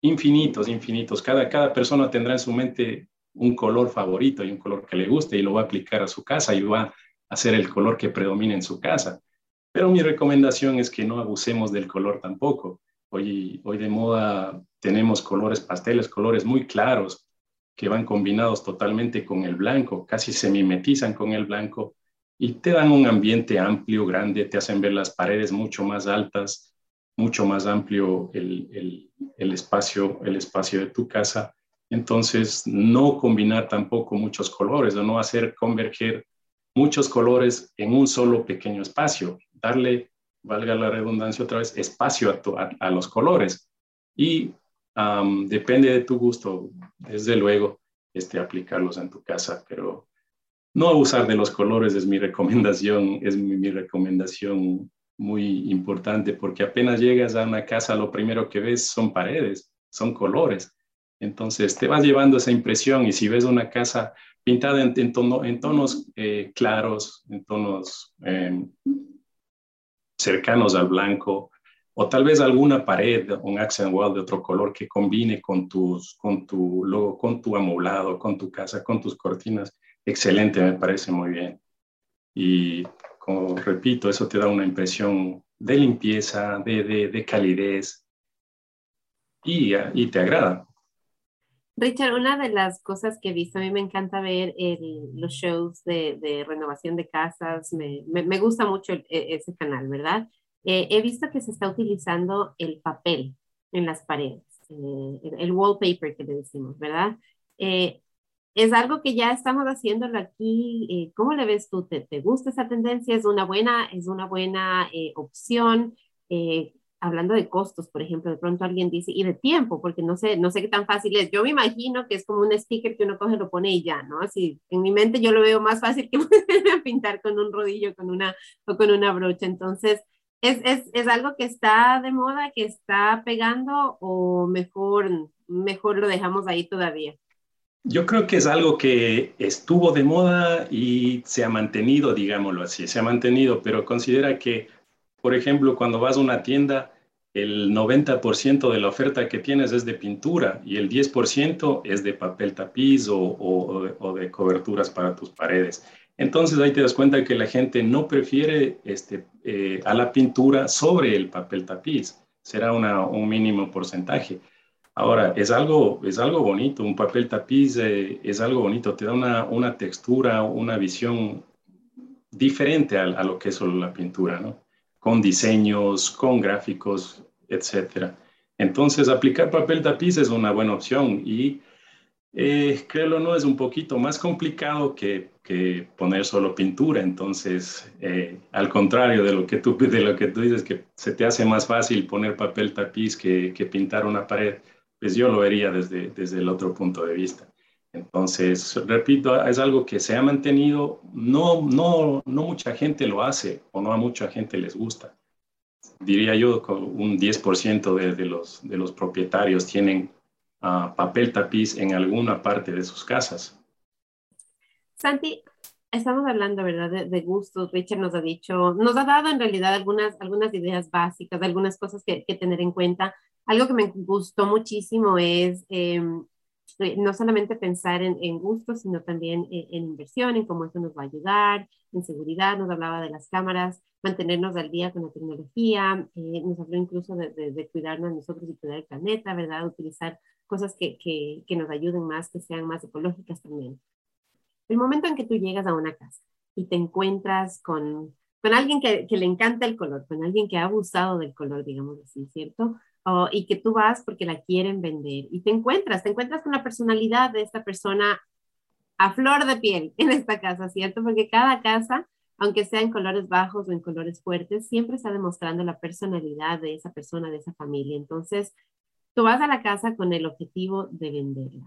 S3: infinitos, infinitos. Cada, cada persona tendrá en su mente un color favorito y un color que le guste y lo va a aplicar a su casa y va a hacer el color que predomine en su casa. Pero mi recomendación es que no abusemos del color tampoco. Hoy, hoy de moda tenemos colores pasteles, colores muy claros que van combinados totalmente con el blanco, casi se mimetizan con el blanco y te dan un ambiente amplio, grande, te hacen ver las paredes mucho más altas, mucho más amplio el, el, espacio, el espacio de tu casa entonces, no combinar tampoco muchos colores o no hacer converger muchos colores en un solo pequeño espacio. Darle, valga la redundancia otra vez, espacio a, los colores. Y depende de tu gusto, desde luego, este, aplicarlos en tu casa, pero no abusar de los colores es mi recomendación, es mi recomendación muy importante, porque apenas llegas a una casa, lo primero que ves son paredes, son colores. Entonces te vas llevando esa impresión y si ves una casa pintada en, tonos eh, claros, en tonos em, cercanos al blanco, o tal vez alguna pared, un accent wall de otro color que combine con, tus, con, tu, logo, con tu amoblado, con tu casa, con tus cortinas, excelente, me parece muy bien. Y como repito, eso te da una impresión de limpieza, de, calidez y, y te agrada.
S2: Richard, una de las cosas que he visto, a mí me encanta ver los shows de, renovación de casas, me, gusta mucho e, ese canal, ¿verdad? Eh, he visto que se está utilizando el papel en las paredes, eh, el, wallpaper que le decimos, ¿verdad? Eh, es algo que ya estamos haciéndolo aquí. ¿Cómo le ves tú? ¿Te, gusta esa tendencia? ¿Es una buena, es una buena opción? hablando de costos, por ejemplo, de pronto alguien dice, y de tiempo, porque no sé, no sé qué tan fácil es. Yo me imagino que es como un sticker que uno coge, lo pone y ya, ¿no? Así, en mi mente yo lo veo más fácil que pintar con un rodillo con una, o con una brocha. Entonces, ¿es, es, es algo que está de moda, que está pegando o mejor, mejor lo dejamos ahí todavía?
S3: Yo creo que es algo que estuvo de moda y se ha mantenido, digámoslo así, se ha mantenido, pero considera que por ejemplo, cuando vas a una tienda, el 90% de la oferta que tienes es de pintura y el 10% es de papel tapiz o, de coberturas para tus paredes. Entonces ahí te das cuenta que la gente no prefiere este, eh, a la pintura sobre el papel tapiz. Será un mínimo porcentaje. Ahora, es algo, es algo bonito, un papel tapiz eh, es algo bonito, te da una, una textura, una visión diferente a, a, lo que es solo la pintura, ¿no? con diseños, con gráficos, etc. Entonces, aplicar papel tapiz es una buena opción y eh, no es un poquito más complicado que, que poner solo pintura. Entonces, eh, al contrario de lo, que tú, de lo que tú dices, que se te hace más fácil poner papel tapiz que, que pintar una pared, pues yo lo vería desde, desde el otro punto de vista. Entonces, repito, es algo que se ha mantenido, no, no, no mucha gente lo hace o no a mucha gente les gusta. Diría yo un 10% de, de, los, de los propietarios tienen ah, papel tapiz en alguna parte de sus casas.
S2: Santi, estamos hablando, ¿verdad?, de, de, gustos. Richard nos ha dicho, nos ha dado en realidad algunas, algunas ideas básicas, algunas cosas que, que tener en cuenta. Algo que me gustó muchísimo es em, eh, no solamente pensar en, en gustos, sino también en, inversión, en cómo eso nos va a ayudar, en seguridad, nos hablaba de las cámaras, mantenernos al día con la tecnología, eh, nos habló incluso de, de, cuidarnos nosotros y cuidar el planeta, ¿verdad? Utilizar cosas que, que, que nos ayuden más, que sean más ecológicas también. El momento en que tú llegas a una casa y te encuentras con, con alguien que, que, le encanta el color, con alguien que ha abusado del color, digamos así, ¿cierto? y que tú vas porque la quieren vender y te encuentras, te encuentras con la personalidad de esta persona a flor de piel en esta casa, ¿cierto? Porque cada casa, aunque sea en colores bajos o en colores fuertes, siempre está demostrando la personalidad de esa persona, de esa familia. Entonces, tú vas a la casa con el objetivo de venderla.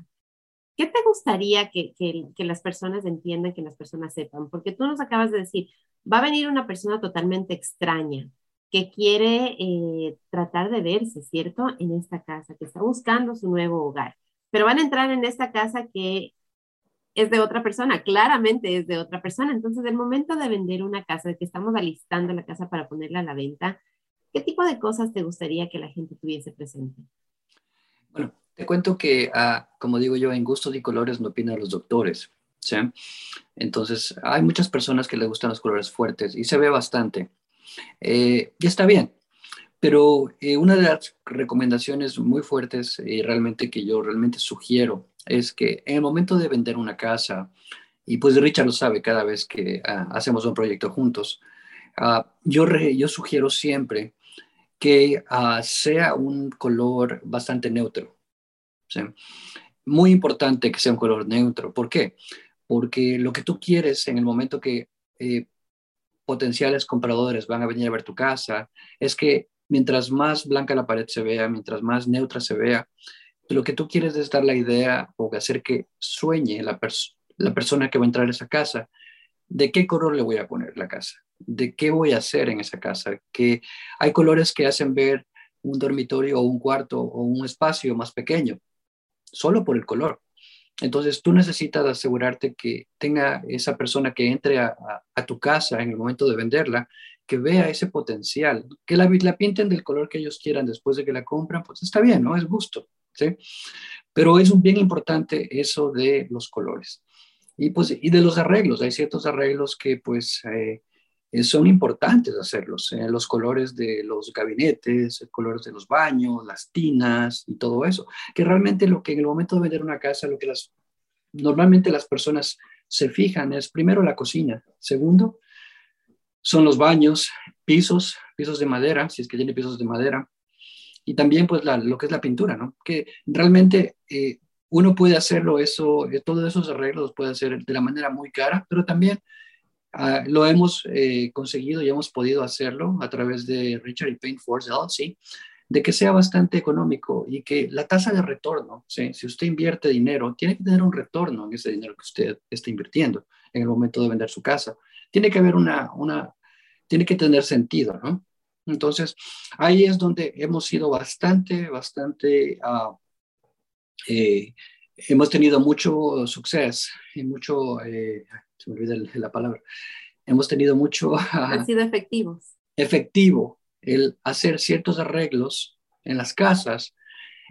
S2: ¿Qué te gustaría que, que, las personas entiendan, que las personas sepan? Porque tú nos acabas de decir, va a venir una persona totalmente extraña, que quiere eh, tratar de verse, ¿cierto? En esta casa, que está buscando su nuevo hogar. Pero van a entrar en esta casa que es de otra persona, claramente es de otra persona. Entonces, el momento de vender una casa, de que estamos alistando la casa para ponerla a la venta, ¿qué tipo de cosas te gustaría que la gente tuviese presente?
S1: Bueno, te cuento que, ah, como digo yo, en gustos y colores no opinan los doctores. ¿sí? Entonces, hay muchas personas que les gustan los colores fuertes y se ve bastante. Eh, y está bien, pero eh, una de las recomendaciones muy fuertes y realmente que yo realmente sugiero es que en el momento de vender una casa, y pues Richard lo sabe cada vez que ah, hacemos un proyecto juntos, ah, yo, yo sugiero siempre que ah, sea un color bastante neutro. Muy importante que sea un color neutro. ¿Por qué? Porque lo que tú quieres en el momento que eh, potenciales compradores van a venir a ver tu casa es que mientras más blanca la pared se vea, mientras más neutra se vea, lo que tú quieres es dar la idea o hacer que sueñe la, la persona que va a entrar a esa casa de qué color le voy a poner la casa, de qué voy a hacer en esa casa, que hay colores que hacen ver un dormitorio o un cuarto o un espacio más pequeño, solo por el color. Entonces tú necesitas asegurarte que tenga esa persona que entre a, tu casa en el momento de venderla, que vea ese potencial, que la, la pinten del color que ellos quieran después de que la compran, pues está bien, ¿no? Es gusto, ¿sí? Pero es un bien importante eso de los colores. Y, pues, y de los arreglos, hay ciertos arreglos que pues eh, son importantes hacerlos, eh, los colores de los gabinetes, los colores de los baños, las tinas y todo eso, que realmente lo que en el momento de vender una casa, lo que las, normalmente las personas se fijan es primero la cocina, segundo son los baños, pisos, pisos de madera, si es que tiene pisos de madera, y también pues lo que es la pintura, ¿no? Que realmente eh, uno puede hacerlo, eso, eh, todos esos arreglos puede hacer de la manera muy cara, pero también ah, lo hemos eh, conseguido y hemos podido hacerlo a través de Richard y Paint Force LLC, de que sea bastante económico y que la tasa de retorno, si usted invierte dinero, tiene que tener un retorno en ese dinero que usted está invirtiendo en el momento de vender su casa. Tiene que haber una, una tiene que tener sentido, ¿no? Entonces, ahí es donde hemos sido bastante, bastante, uh, eh, hemos tenido mucho suceso y mucho, eh, se me olvida la palabra, hemos tenido mucho...
S2: Han sido efectivos.
S1: Efectivo, el hacer ciertos arreglos en las casas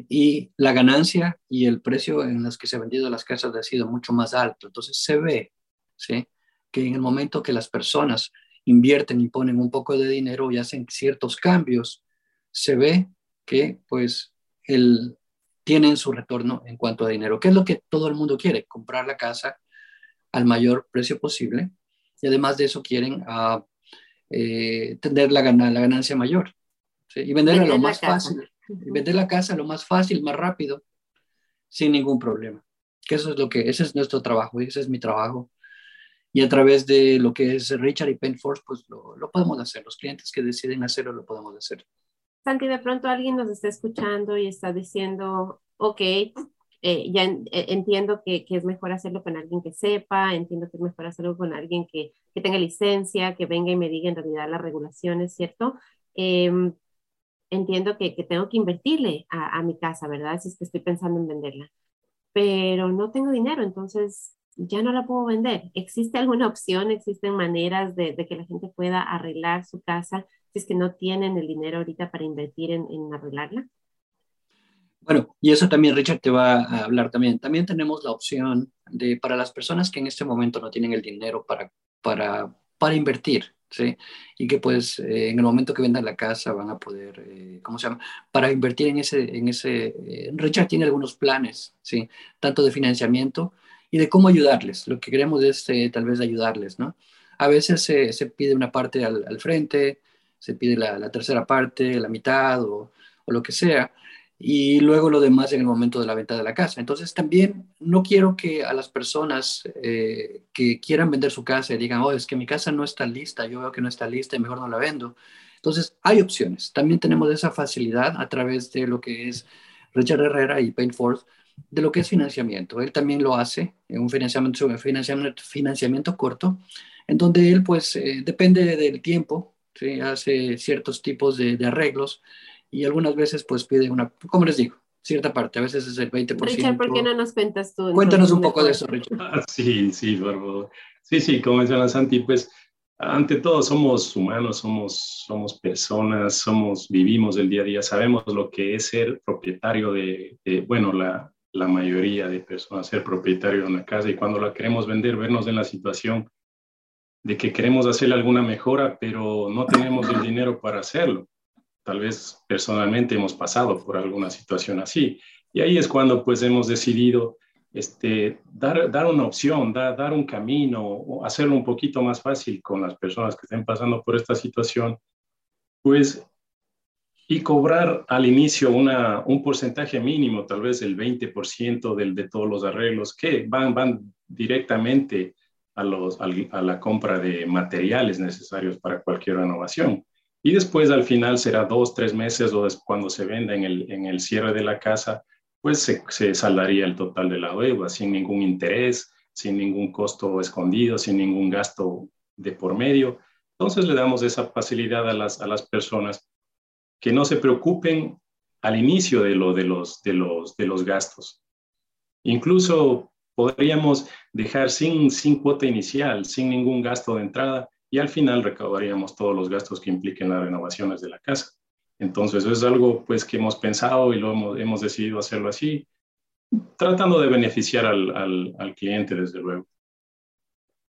S1: y la ganancia y el precio en los que se han vendido las casas ha sido mucho más alto. Entonces se ve, ¿sí? Que en el momento que las personas invierten y ponen un poco de dinero y hacen ciertos cambios, se ve que pues el, tienen su retorno en cuanto a dinero, que es lo que todo el mundo quiere, comprar la casa al mayor precio posible y además de eso quieren uh, eh, tener la, la ganancia mayor y venderla lo más fácil, vender la casa lo más fácil, más rápido, sin ningún problema. Que eso es lo que, ese es nuestro trabajo, ese es mi trabajo. Y a través de lo que es Richard y Penforce, pues lo, lo, podemos hacer. Los clientes que deciden hacerlo, lo podemos hacer.
S2: Santi, de pronto alguien nos está escuchando y está diciendo, ok, eh, ya eh, entiendo que, que, es mejor hacerlo con alguien que sepa, entiendo que es mejor hacerlo con alguien que, que tenga licencia, que venga y me diga en realidad las regulaciones, ¿cierto? Eh, entiendo que, que, tengo que invertirle a, a mi casa, ¿verdad? Si es que estoy pensando en venderla, pero no tengo dinero, entonces ya no la puedo vender. ¿Existe alguna opción? ¿Existen maneras de, que la gente pueda arreglar su casa si es que no tienen el dinero ahorita para invertir en, arreglarla?
S1: Bueno, y eso también Richard te va a hablar también. También tenemos la opción de, para las personas que en este momento no tienen el dinero para, para, para invertir, ¿sí? Y que pues eh, en el momento que vendan la casa van a poder, eh, ¿cómo se llama? Para invertir en ese, en ese, eh, Richard tiene algunos planes, ¿sí? Tanto de financiamiento y de cómo ayudarles. Lo que queremos es eh, tal vez ayudarles, ¿no? A veces se pide una parte al, frente, se pide la, tercera parte, la mitad o, lo que sea, y luego lo demás en el momento de la venta de la casa. Entonces también no quiero que a las personas eh, que quieran vender su casa digan, oh, es que mi casa no está lista, yo veo que no está lista y mejor no la vendo. Entonces hay opciones. También tenemos esa facilidad a través de lo que es Richard Herrera y Paint Force, de lo que es financiamiento. Él también lo hace en un financiamiento, financiamiento, financiamiento corto, en donde él pues eh, depende del tiempo, hace ciertos tipos de, arreglos y algunas veces pues pide una, como les digo, cierta parte, a veces es el 20%.
S2: Richard, ¿por qué no nos cuentas tú?
S1: Cuéntanos un poco de eso, Richard.
S3: Ah, sí, sí, por favor. Sí, sí, como menciona Santi, pues ante todo somos humanos, somos, somos personas, somos, vivimos el día a día, sabemos lo que es ser propietario de, bueno, la, la, mayoría de personas, ser propietario de una casa y cuando la queremos vender, vernos en la situación de que queremos hacerle alguna mejora, pero no tenemos el dinero para hacerlo. Tal vez personalmente hemos pasado por alguna situación así. Y ahí es cuando pues hemos decidido este, dar, dar una opción, dar, dar un camino, o hacerlo un poquito más fácil con las personas que estén pasando por esta situación, pues, y cobrar al inicio una, un porcentaje mínimo, tal vez el 20% del, de todos los arreglos, que van, van directamente a, la compra de materiales necesarios para cualquier renovación. Y después al final será dos, tres meses o cuando se venda en el, en el cierre de la casa, pues se, saldaría el total de la deuda sin ningún interés, sin ningún costo escondido, sin ningún gasto de por medio. Entonces le damos esa facilidad a las, a las personas que no se preocupen al inicio de, lo, de, los, de, los, de los gastos. Incluso podríamos dejar sin, sin cuota inicial, sin ningún gasto de entrada, y al final recaudaríamos todos los gastos que impliquen las renovaciones de la casa. Entonces, es algo pues que hemos pensado y lo hemos, hemos decidido hacerlo así, tratando de beneficiar al, al, al, cliente, desde luego.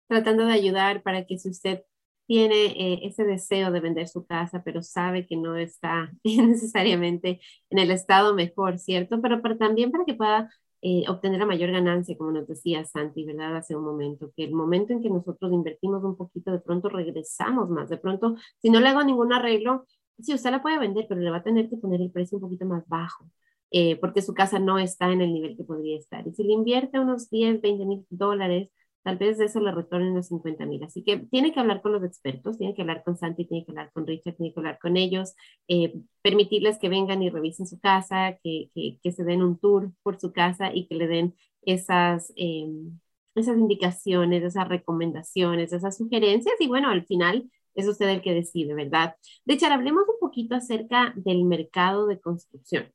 S2: Tratando de ayudar para que si usted tiene eh, ese deseo de vender su casa, pero sabe que no está necesariamente en el estado mejor, ¿cierto? Pero, pero también para que pueda eh, obtener la mayor ganancia, como nos decía Santi, ¿verdad? Hace un momento, que el momento en que nosotros invertimos un poquito, de pronto regresamos más, de pronto, si no le hago ningún arreglo, sí, usted la puede vender, pero le va a tener que poner el precio un poquito más bajo, eh, porque su casa no está en el nivel que podría estar. Y si le invierte unos 10, 20 mil dólares, tal vez de eso le retornen unos 50 mil. Así que tiene que hablar con los expertos, tiene que hablar con Santi, tiene que hablar con Richard, tiene que hablar con ellos, eh, permitirles que vengan y revisen su casa, que, que, se den un tour por su casa y que le den esas, em, esas indicaciones, esas recomendaciones, esas sugerencias. Y bueno, al final es usted el que decide, ¿verdad? Hecho, hablemos un poquito acerca del mercado de construcción,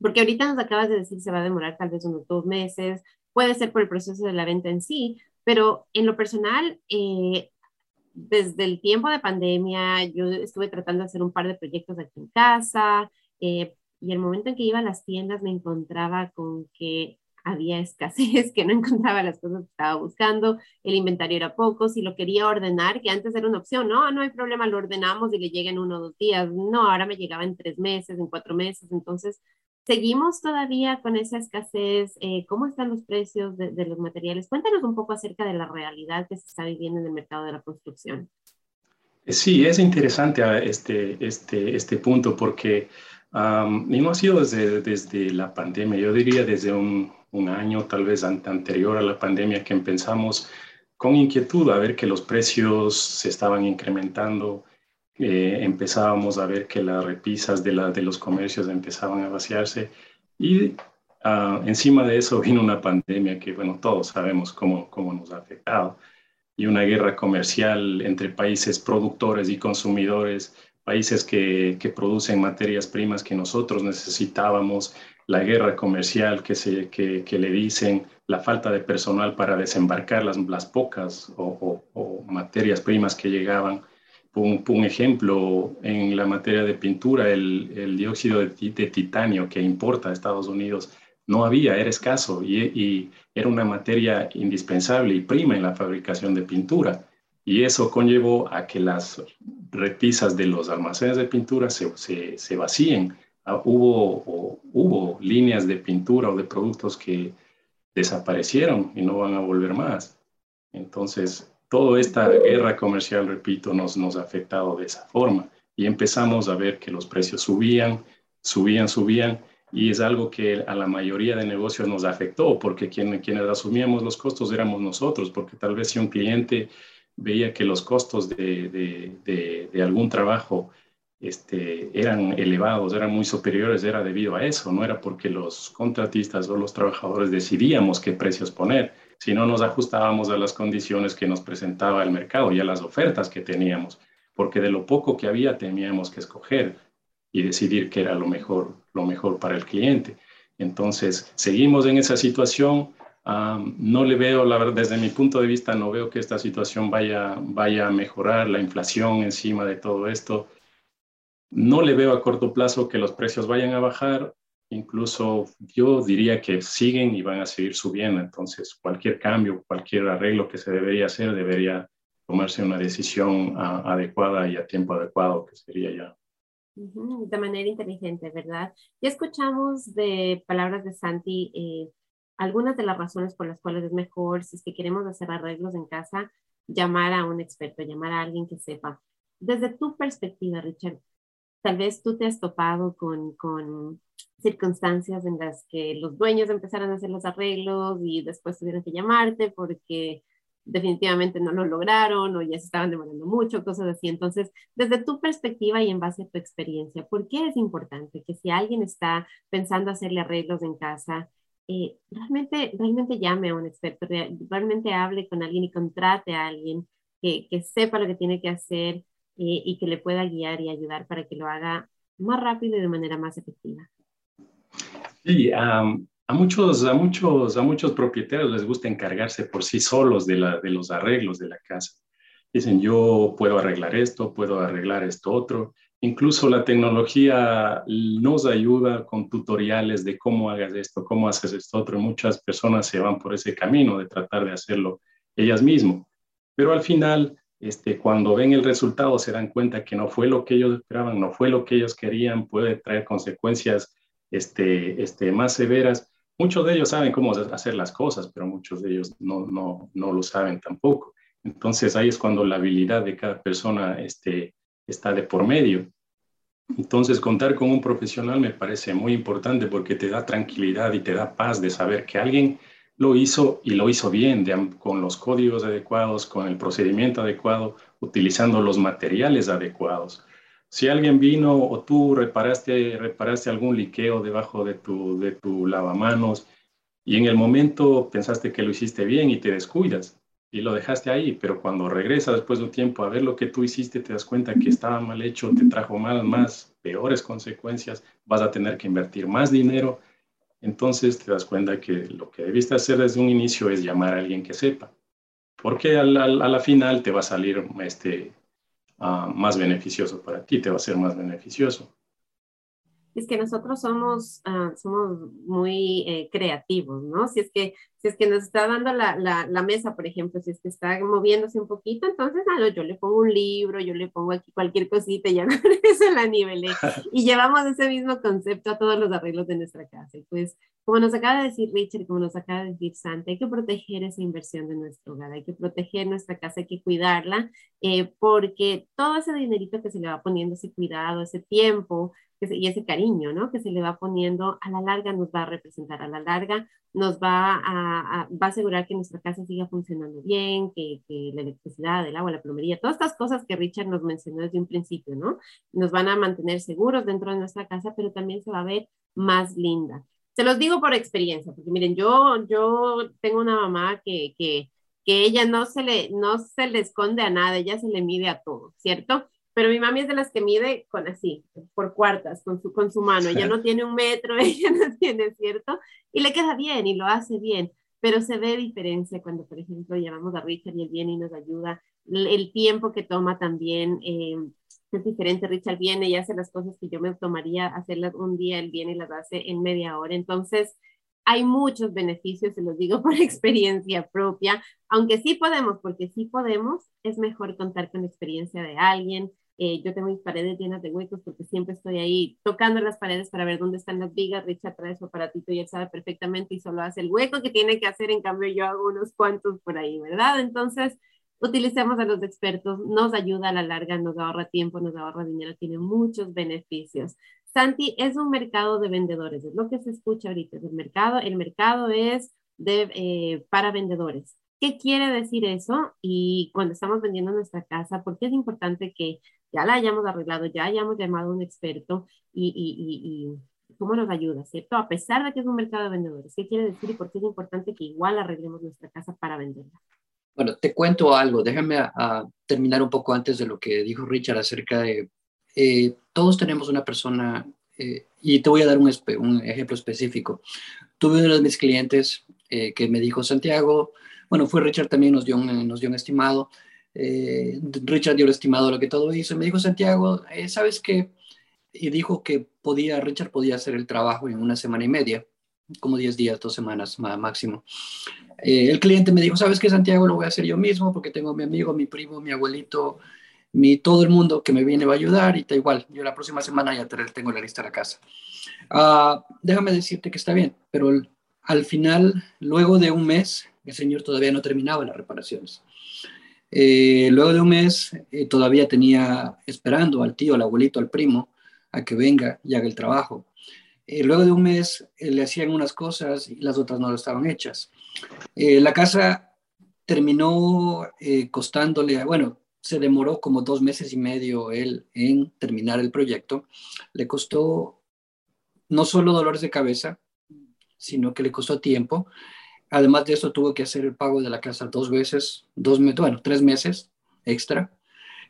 S2: porque ahorita nos acabas de decir se va a demorar tal vez unos dos meses, puede ser por el proceso de la venta en sí, pero en lo personal, eh, desde el tiempo de pandemia, yo estuve tratando de hacer un par de proyectos aquí en casa, eh, y el momento en que iba a las tiendas me encontraba con que había escasez, que no encontraba las cosas que estaba buscando, el inventario era poco, si lo quería ordenar, que antes era una opción, no, no hay problema, lo ordenamos y le llega en uno o dos días, no, ahora me llegaba en tres meses, en cuatro meses, entonces seguimos todavía con esa escasez, eh, ¿cómo están los precios de, los materiales? Cuéntanos un poco acerca de la realidad que se está viviendo en el mercado de la construcción.
S3: Sí, es interesante ah, este, este, este punto porque y no ha sido desde, desde la pandemia, yo diría desde un, un año tal vez anterior a la pandemia que empezamos con inquietud a ver que los precios se estaban incrementando, eh, empezábamos a ver que las repisas de, la, de los comercios empezaban a vaciarse y uh, encima de eso vino una pandemia que, bueno, todos sabemos cómo, cómo nos ha afectado y una guerra comercial entre países productores y consumidores, países que, que producen materias primas que nosotros necesitábamos la guerra comercial que, se, que, que, le dicen, la falta de personal para desembarcar las, las pocas o, o, materias primas que llegaban. Un, ejemplo, en la materia de pintura, el, dióxido de, titanio que importa a Estados Unidos no había, era escaso y, y, era una materia indispensable y prima en la fabricación de pintura. Y eso conllevó a que las repisas de los almacenes de pintura se, se, se vacíen Ah, hubo, hubo líneas de pintura o de productos que desaparecieron y no van a volver más. Entonces, toda esta guerra comercial, repito, nos, nos ha afectado de esa forma. Y empezamos a ver que los precios subían, subían, subían y es algo que a la mayoría de negocios nos afectó porque quien, quienes asumíamos los costos éramos nosotros, porque tal vez si un cliente veía que los costos de, de, de, de algún trabajo este, eran elevados, eran muy superiores, era debido a eso, no era porque los contratistas o los trabajadores decidíamos qué precios poner, sino nos ajustábamos a las condiciones que nos presentaba el mercado y a las ofertas que teníamos, porque de lo poco que había teníamos que escoger y decidir qué era lo mejor, lo mejor para el cliente. Entonces, seguimos en esa situación. no le veo, la desde mi punto de vista, no veo que esta situación vaya, vaya a mejorar, la inflación encima de todo esto. No le veo a corto plazo que los precios vayan a bajar. Incluso yo diría que siguen y van a seguir subiendo. Entonces, cualquier cambio, cualquier arreglo que se debería hacer, debería tomarse una decisión adecuada y a tiempo adecuado, que sería ya
S2: de manera inteligente, ¿verdad? Ya escuchamos de palabras de Santi eh, algunas de las razones por las cuales es mejor, si es que queremos hacer arreglos en casa, llamar a un experto, llamar a alguien que sepa. Desde tu perspectiva, Richard, tal vez tú te has topado con, con circunstancias en las que los dueños empezaron a hacer los arreglos y después tuvieron que llamarte porque definitivamente no lo lograron o ya se estaban demorando mucho, cosas así. Entonces, desde tu perspectiva y en base a tu experiencia, ¿por qué es importante que si alguien está pensando hacerle arreglos en casa, eh, realmente, realmente llame a un experto, realmente hable con alguien y contrate a alguien que, que sepa lo que tiene que hacer eh, y que le pueda guiar y ayudar para que lo haga más rápido y de manera más efectiva?
S3: Sí, a muchos, a, muchos, a muchos propietarios les gusta encargarse por sí solos de, la, de los arreglos de la casa. Dicen, yo puedo arreglar esto, puedo arreglar esto otro. Incluso la tecnología nos ayuda con tutoriales de cómo hagas esto, cómo haces esto otro. Muchas personas se van por ese camino de tratar de hacerlo ellas mismas. Pero al final, este, cuando ven el resultado, se dan cuenta que no fue lo que ellos esperaban, no fue lo que ellos querían, puede traer consecuencias este, este, más severas Muchos de ellos saben cómo hacer las cosas, pero muchos de ellos no, no, no lo saben tampoco. Entonces ahí es cuando la habilidad de cada persona este, está de por medio. Entonces contar con un profesional me parece muy importante porque te da tranquilidad y te da paz de saber que alguien lo hizo y lo hizo bien, con los códigos adecuados, con el procedimiento adecuado, utilizando los materiales adecuados. Si alguien vino o tú reparaste, reparaste algún liqueo debajo de tu, de tu lavamanos y en el momento pensaste que lo hiciste bien y te descuidas y lo dejaste ahí, pero cuando regresas después de un tiempo a ver lo que tú hiciste, te das cuenta que estaba mal hecho, te trajo más, más, peores consecuencias, vas a tener que invertir más dinero, entonces te das cuenta que lo que debiste hacer desde un inicio es llamar a alguien que sepa, porque a la final te va a salir este, Ah, más beneficioso para ti, te va a ser más beneficioso.
S2: Es que nosotros somos, ah, somos muy eh, creativos, ¿no? Si es que si es que nos está dando la, la, la, mesa, por ejemplo, si es que está moviéndose un poquito, entonces ah, yo le pongo un libro, yo le pongo aquí cualquier cosita y ya no eso la nivelé. Y llevamos ese mismo concepto a todos los arreglos de nuestra casa. Y pues, como nos acaba de decir Richard, como nos acaba de decir Santa, hay que proteger esa inversión de nuestro hogar, hay que proteger nuestra casa, hay que cuidarla, eh, porque todo ese dinerito que se le va poniendo, ese cuidado, ese tiempo, y ese cariño, ¿no? Que se le va poniendo a la larga nos va a representar, a la larga nos va a, asegurar que nuestra casa siga funcionando bien, que, que, la electricidad, el agua, la plomería, todas estas cosas que Richard nos mencionó desde un principio, ¿no? Nos van a mantener seguros dentro de nuestra casa, pero también se va a ver más linda. Se los digo por experiencia, porque miren, yo, yo tengo una mamá que, que, que ella no se, le, no se le esconde a nada, ella se le mide a todo, ¿cierto? Pero mi mami es de las que mide con así, por cuartas, con su, con su mano. Ella no tiene un metro, ella no tiene, ¿cierto? Y le queda bien y lo hace bien, pero se ve diferencia cuando, por ejemplo, llamamos a Richard y él viene y nos ayuda. El tiempo que toma también eh, es diferente. Richard viene y hace las cosas que yo me tomaría hacerlas un día, él viene y las hace en media hora. Entonces, hay muchos beneficios, se los digo por experiencia propia, aunque sí podemos, porque sí podemos, es mejor contar con la experiencia de alguien, eh, yo tengo mis paredes llenas de huecos porque siempre estoy ahí tocando las paredes para ver dónde están las vigas. Richard trae su aparatito y él sabe perfectamente y solo hace el hueco que tiene que hacer. En cambio, yo hago unos cuantos por ahí, ¿verdad? Entonces, utilicemos a los expertos. Nos ayuda a la larga, nos ahorra tiempo, nos ahorra dinero, tiene muchos beneficios. Santi, es un mercado de vendedores, es lo que se escucha ahorita, es el mercado, el mercado es de, eh, para vendedores. ¿Qué quiere decir eso? Y cuando estamos vendiendo nuestra casa, ¿por qué es importante que ya la hayamos arreglado, ya hayamos llamado a un experto y, y, y, cómo nos ayuda, ¿cierto? A pesar de que es un mercado de vendedores, ¿qué quiere decir y por qué es importante que igual arreglemos nuestra casa para venderla?
S1: Bueno, te cuento algo, déjame a, terminar un poco antes de lo que dijo Richard acerca de, eh, todos tenemos una persona eh, Y te voy a dar un, ejemplo específico. Tuve uno de mis clientes eh, que me dijo, Santiago, bueno, fue Richard también, nos dio un, nos dio un estimado. Eh, Richard dio el estimado lo que todo hizo. Me dijo, Santiago, eh, ¿sabes qué? Y dijo que podía, Richard podía hacer el trabajo en una semana y media, como 10 días, dos semanas máximo. el cliente me dijo, ¿sabes qué, Santiago? Lo voy a hacer yo mismo porque tengo mi amigo, mi primo, mi abuelito, mi, todo el mundo que me viene va a ayudar y da igual, yo la próxima semana ya tengo la lista de la casa. Ah, déjame decirte que está bien, pero al final, luego de un mes, el señor todavía no terminaba las reparaciones. Eh, luego de un mes, eh, todavía tenía esperando al tío, al abuelito, al primo, a que venga y haga el trabajo. Eh, luego de un mes le hacían unas cosas y las otras no lo estaban hechas. la casa terminó costándole, bueno, se demoró como dos meses y medio él en terminar el proyecto. Le costó no solo dolores de cabeza, sino que le costó tiempo. Además de eso, tuvo que hacer el pago de la casa dos veces, dos, bueno, tres meses extra,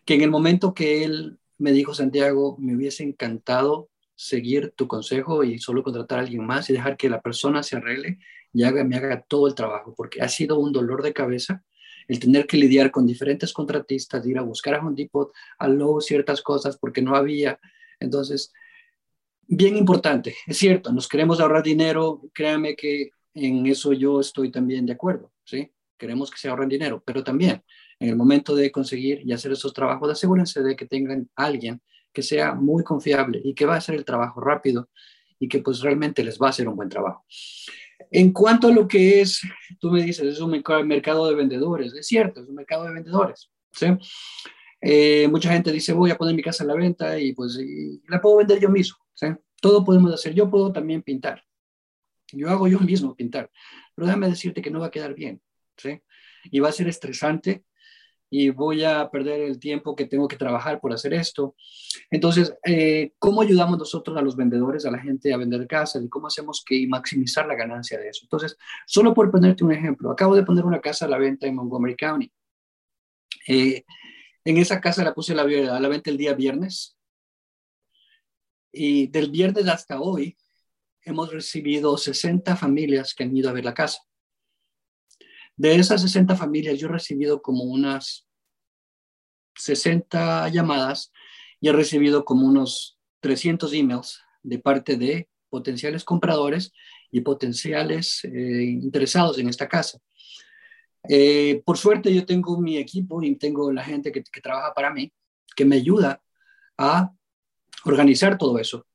S1: que en el momento que él me dijo, Santiago, me hubiese encantado seguir tu consejo y solo contratar a alguien más y dejar que la persona se arregle y haga, me haga todo el trabajo, porque ha sido un dolor de cabeza el tener que lidiar con diferentes contratistas, ir a buscar a Home Depot, a Lowe's ciertas cosas porque no había. Entonces, bien importante, es cierto, nos queremos ahorrar dinero, créanme que en eso yo estoy también de acuerdo, ¿sí? Queremos que se ahorren dinero, pero también en el momento de conseguir y hacer esos trabajos, asegúrense de que tengan alguien que sea muy confiable y que va a hacer el trabajo rápido y que pues realmente les va a hacer un buen trabajo. En cuanto a lo que es, tú me dices, es un mercado de vendedores, es cierto, es un mercado de vendedores. ¿sí? Eh, mucha gente dice, voy a poner mi casa a la venta y pues la puedo vender yo mismo. ¿sí? Todo podemos hacer. Yo puedo también pintar. Yo hago yo mismo pintar. Pero déjame decirte que no va a quedar bien. ¿sí? Y va a ser estresante y voy a perder el tiempo que tengo que trabajar por hacer esto. Entonces, eh, ¿cómo ayudamos nosotros a los vendedores, a la gente a vender casas y cómo hacemos que maximizar la ganancia de eso? Entonces, solo por ponerte un ejemplo, acabo de poner una casa a la venta en Montgomery County. Eh, en esa casa la puse a la, a la venta el día viernes y del viernes hasta hoy hemos recibido 60 familias que han ido a ver la casa. De esas 60 familias, yo he recibido como unas 60 llamadas y he recibido como unos 300 emails de parte de potenciales compradores y potenciales eh, interesados en esta casa. Eh, por suerte yo tengo mi equipo y tengo la gente que, trabaja para mí, que me ayuda a organizar todo eso.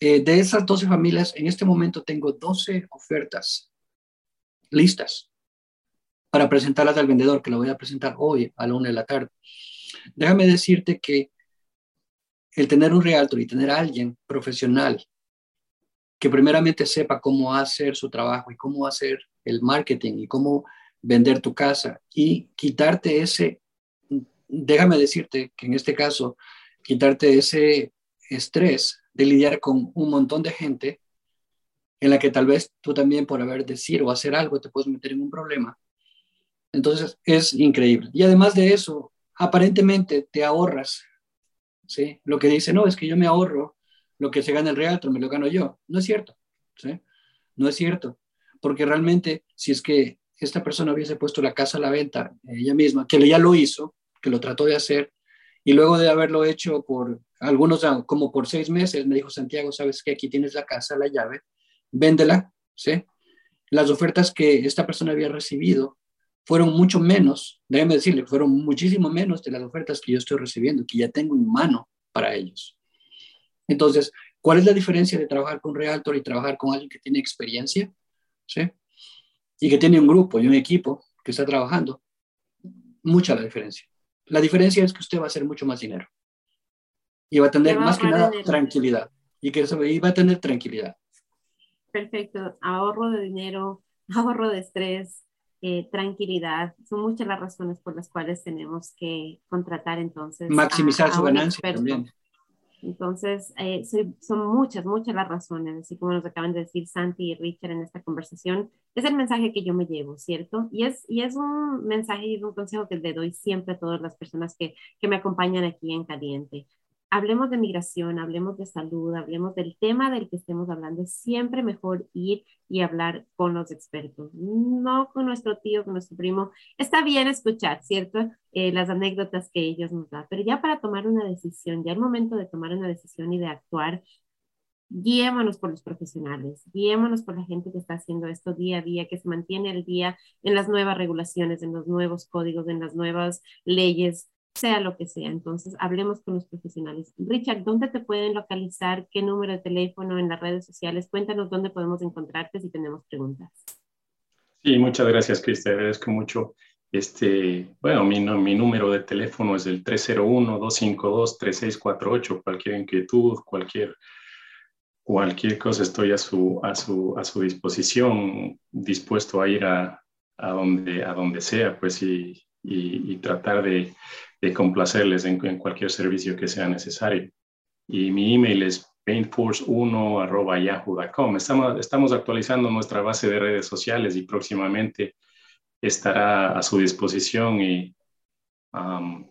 S1: Eh, de esas 12 familias, en este momento tengo 12 ofertas listas para presentarlas al vendedor, que lo voy a presentar hoy a la una de la tarde. Déjame decirte que el tener un realtor y tener a alguien profesional que primeramente sepa cómo hacer su trabajo y cómo hacer el marketing y cómo vender tu casa y quitarte ese, déjame decirte que en este caso, quitarte ese estrés de lidiar con un montón de gente en la que tal vez tú también por haber decir o hacer algo te puedes meter en un problema entonces, es increíble. Y además de eso, aparentemente te ahorras, ¿sí? Lo que dice, no, es que yo me ahorro lo que se gana el realtor, me lo gano yo. No es cierto, ¿sí? No es cierto, porque realmente si es que esta persona hubiese puesto la casa a la venta ella misma, que ya lo hizo, que lo trató de hacer, y luego de haberlo hecho por algunos, como por seis meses, me dijo Santiago, sabes que aquí tienes la casa, la llave, véndela, ¿sí? Las ofertas que esta persona había recibido fueron mucho menos, déjeme decirle, fueron muchísimo menos de las ofertas que yo estoy recibiendo, que ya tengo en mano para ellos. Entonces, ¿cuál es la diferencia de trabajar con Realtor y trabajar con alguien que tiene experiencia? ¿Sí? Y que tiene un grupo y un equipo que está trabajando. Mucha la diferencia. La diferencia es que usted va a hacer mucho más dinero. Y va a tener más que nada tranquilidad. Y que y va a tener tranquilidad.
S2: Perfecto. Ahorro de dinero, ahorro de estrés, eh, tranquilidad. Son muchas las razones por las cuales tenemos que contratar entonces.
S1: Maximizar su ganancia también.
S2: Entonces, eh, son muchas, muchas las razones, así como nos acaban de decir Santi y Richard en esta conversación. Es el mensaje que yo me llevo, ¿cierto? Y es, y es un mensaje y un consejo que le doy siempre a todas las personas que, que me acompañan aquí en Caliente. Hablemos de migración, hablemos de salud, hablemos del tema del que estemos hablando. Es siempre mejor ir y hablar con los expertos, no con nuestro tío, con nuestro primo. Está bien escuchar, ¿cierto? Eh, las anécdotas que ellos nos dan, pero ya para tomar una decisión, ya el momento de tomar una decisión y de actuar, guiémonos por los profesionales, guiémonos por la gente que está haciendo esto día a día, que se mantiene al día en las nuevas regulaciones, en los nuevos códigos, en las nuevas leyes, sea lo que sea. Entonces, hablemos con los profesionales. Richard, ¿dónde te pueden localizar? ¿Qué número de teléfono en las redes sociales? Cuéntanos dónde podemos encontrarte si tenemos preguntas.
S3: Sí, muchas gracias, Cris. Te agradezco mucho. Este, bueno, mi, mi número de teléfono es el 301-252-3648. Cualquier inquietud, cualquier cualquier cosa estoy a su, a su, a su disposición, dispuesto a ir a, a, donde, a donde sea, pues, y, y, tratar de, de complacerles en, en, cualquier servicio que sea necesario. Y mi email es paintforce1.yahoo.com. Estamos, estamos actualizando nuestra base de redes sociales y próximamente estará a su disposición y um,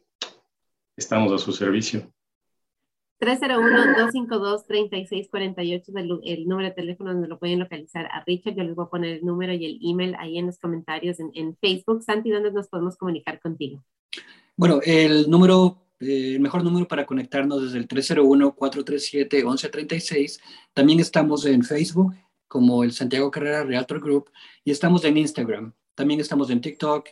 S3: estamos a su servicio.
S2: 301-252-3648 es el, el, número de teléfono donde lo pueden localizar a Richard. Yo les voy a poner el número y el email ahí en los comentarios en, en Facebook. Santi, ¿dónde nos podemos comunicar contigo?
S1: Bueno, el número, eh, el mejor número para conectarnos es el 301-437-1136. También estamos en Facebook como el Santiago Carrera Realtor Group y estamos en Instagram. También estamos en TikTok.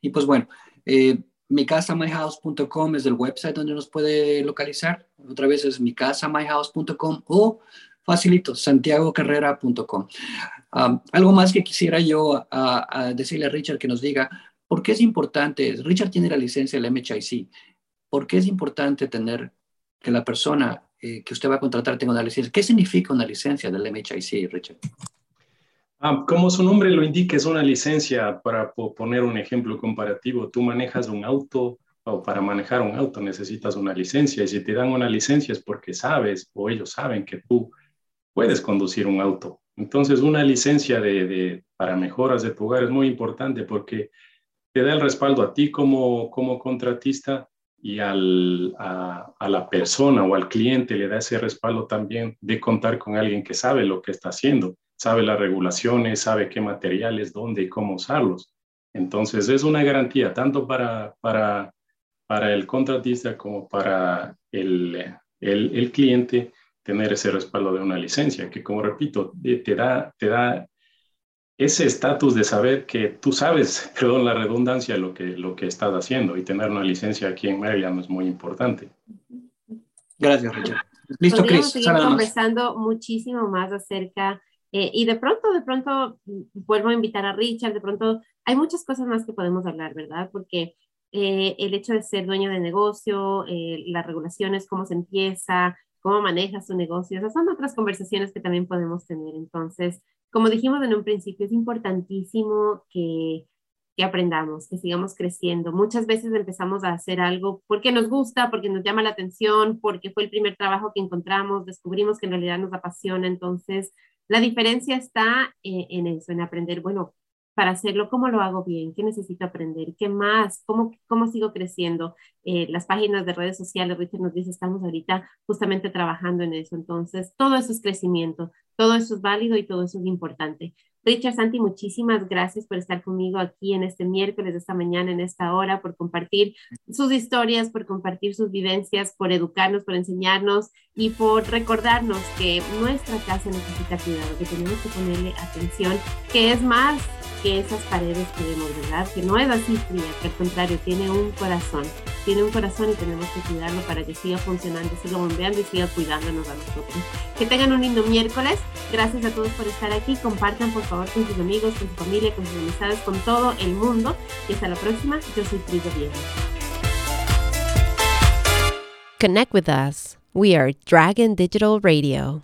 S1: Y pues bueno, eh, myhouse.com es el website donde nos puede localizar. Otra vez es myhouse.com o facilito, santiagocarrera.com. Um, algo más que quisiera yo decirle a Richard que nos diga, ¿por qué es importante? Richard tiene la licencia del MHIC. ¿Por qué es importante tener que la persona eh, que usted va a contratar tenga una licencia? ¿Qué significa una licencia del MHIC, Richard?
S3: Ah, como su nombre lo indica, es una licencia para poner un ejemplo comparativo. Tú manejas un auto o para manejar un auto necesitas una licencia y si te dan una licencia es porque sabes o ellos saben que tú puedes conducir un auto. Entonces, una licencia de, para mejoras de tu hogar es muy importante porque te da el respaldo a ti como, como contratista y al, a, la persona o al cliente le da ese respaldo también de contar con alguien que sabe lo que está haciendo sabe las regulaciones, sabe qué materiales, dónde y cómo usarlos. Entonces es una garantía tanto para, para, para el contratista como para el, el, el cliente tener ese respaldo de una licencia, que como repito, te da, te da ese estatus de saber que tú sabes, perdón la redundancia, lo que, lo que estás haciendo y tener una licencia aquí en Maryland es muy importante.
S1: Gracias, Richard. Listo, Cris.
S2: seguir conversando muchísimo más acerca eh, y de pronto, de pronto, mm, vuelvo a invitar a Richard, de pronto hay muchas cosas más que podemos hablar, ¿verdad? Porque eh, el hecho de ser dueño de negocio, eh, las regulaciones, cómo se empieza, cómo maneja su negocio, esas son otras conversaciones que también podemos tener. Entonces, como dijimos en un principio, es importantísimo que, que aprendamos, que sigamos creciendo. Muchas veces empezamos a hacer algo porque nos gusta, porque nos llama la atención, porque fue el primer trabajo que encontramos, descubrimos que en realidad nos apasiona. Entonces, la diferencia está eh, en eso, en aprender, bueno, para hacerlo, ¿cómo lo hago bien? ¿Qué necesito aprender? ¿Qué más? ¿Cómo, cómo sigo creciendo? Eh, las páginas de redes sociales, Richard nos dice, estamos ahorita justamente trabajando en eso. Entonces, todo eso es crecimiento, todo eso es válido y todo eso es importante. Richard Santi, muchísimas gracias por estar conmigo aquí en este miércoles, esta mañana, en esta hora, por compartir sus historias, por compartir sus vivencias, por educarnos, por enseñarnos y por recordarnos que nuestra casa necesita cuidado, que tenemos que ponerle atención, que es más que esas paredes que vemos, ¿verdad? Que no es así fría, que al contrario, tiene un corazón, tiene un corazón y tenemos que cuidarlo para que siga funcionando, siga bombeando y siga cuidándonos a nosotros. Que tengan un lindo miércoles. Gracias a todos por estar aquí. Compartan, por favor, con sus amigos, con su familia, con sus amistades, con todo el mundo. Y hasta la próxima. Yo soy Frida Viejo.
S4: Connect with us. We are Dragon Digital Radio.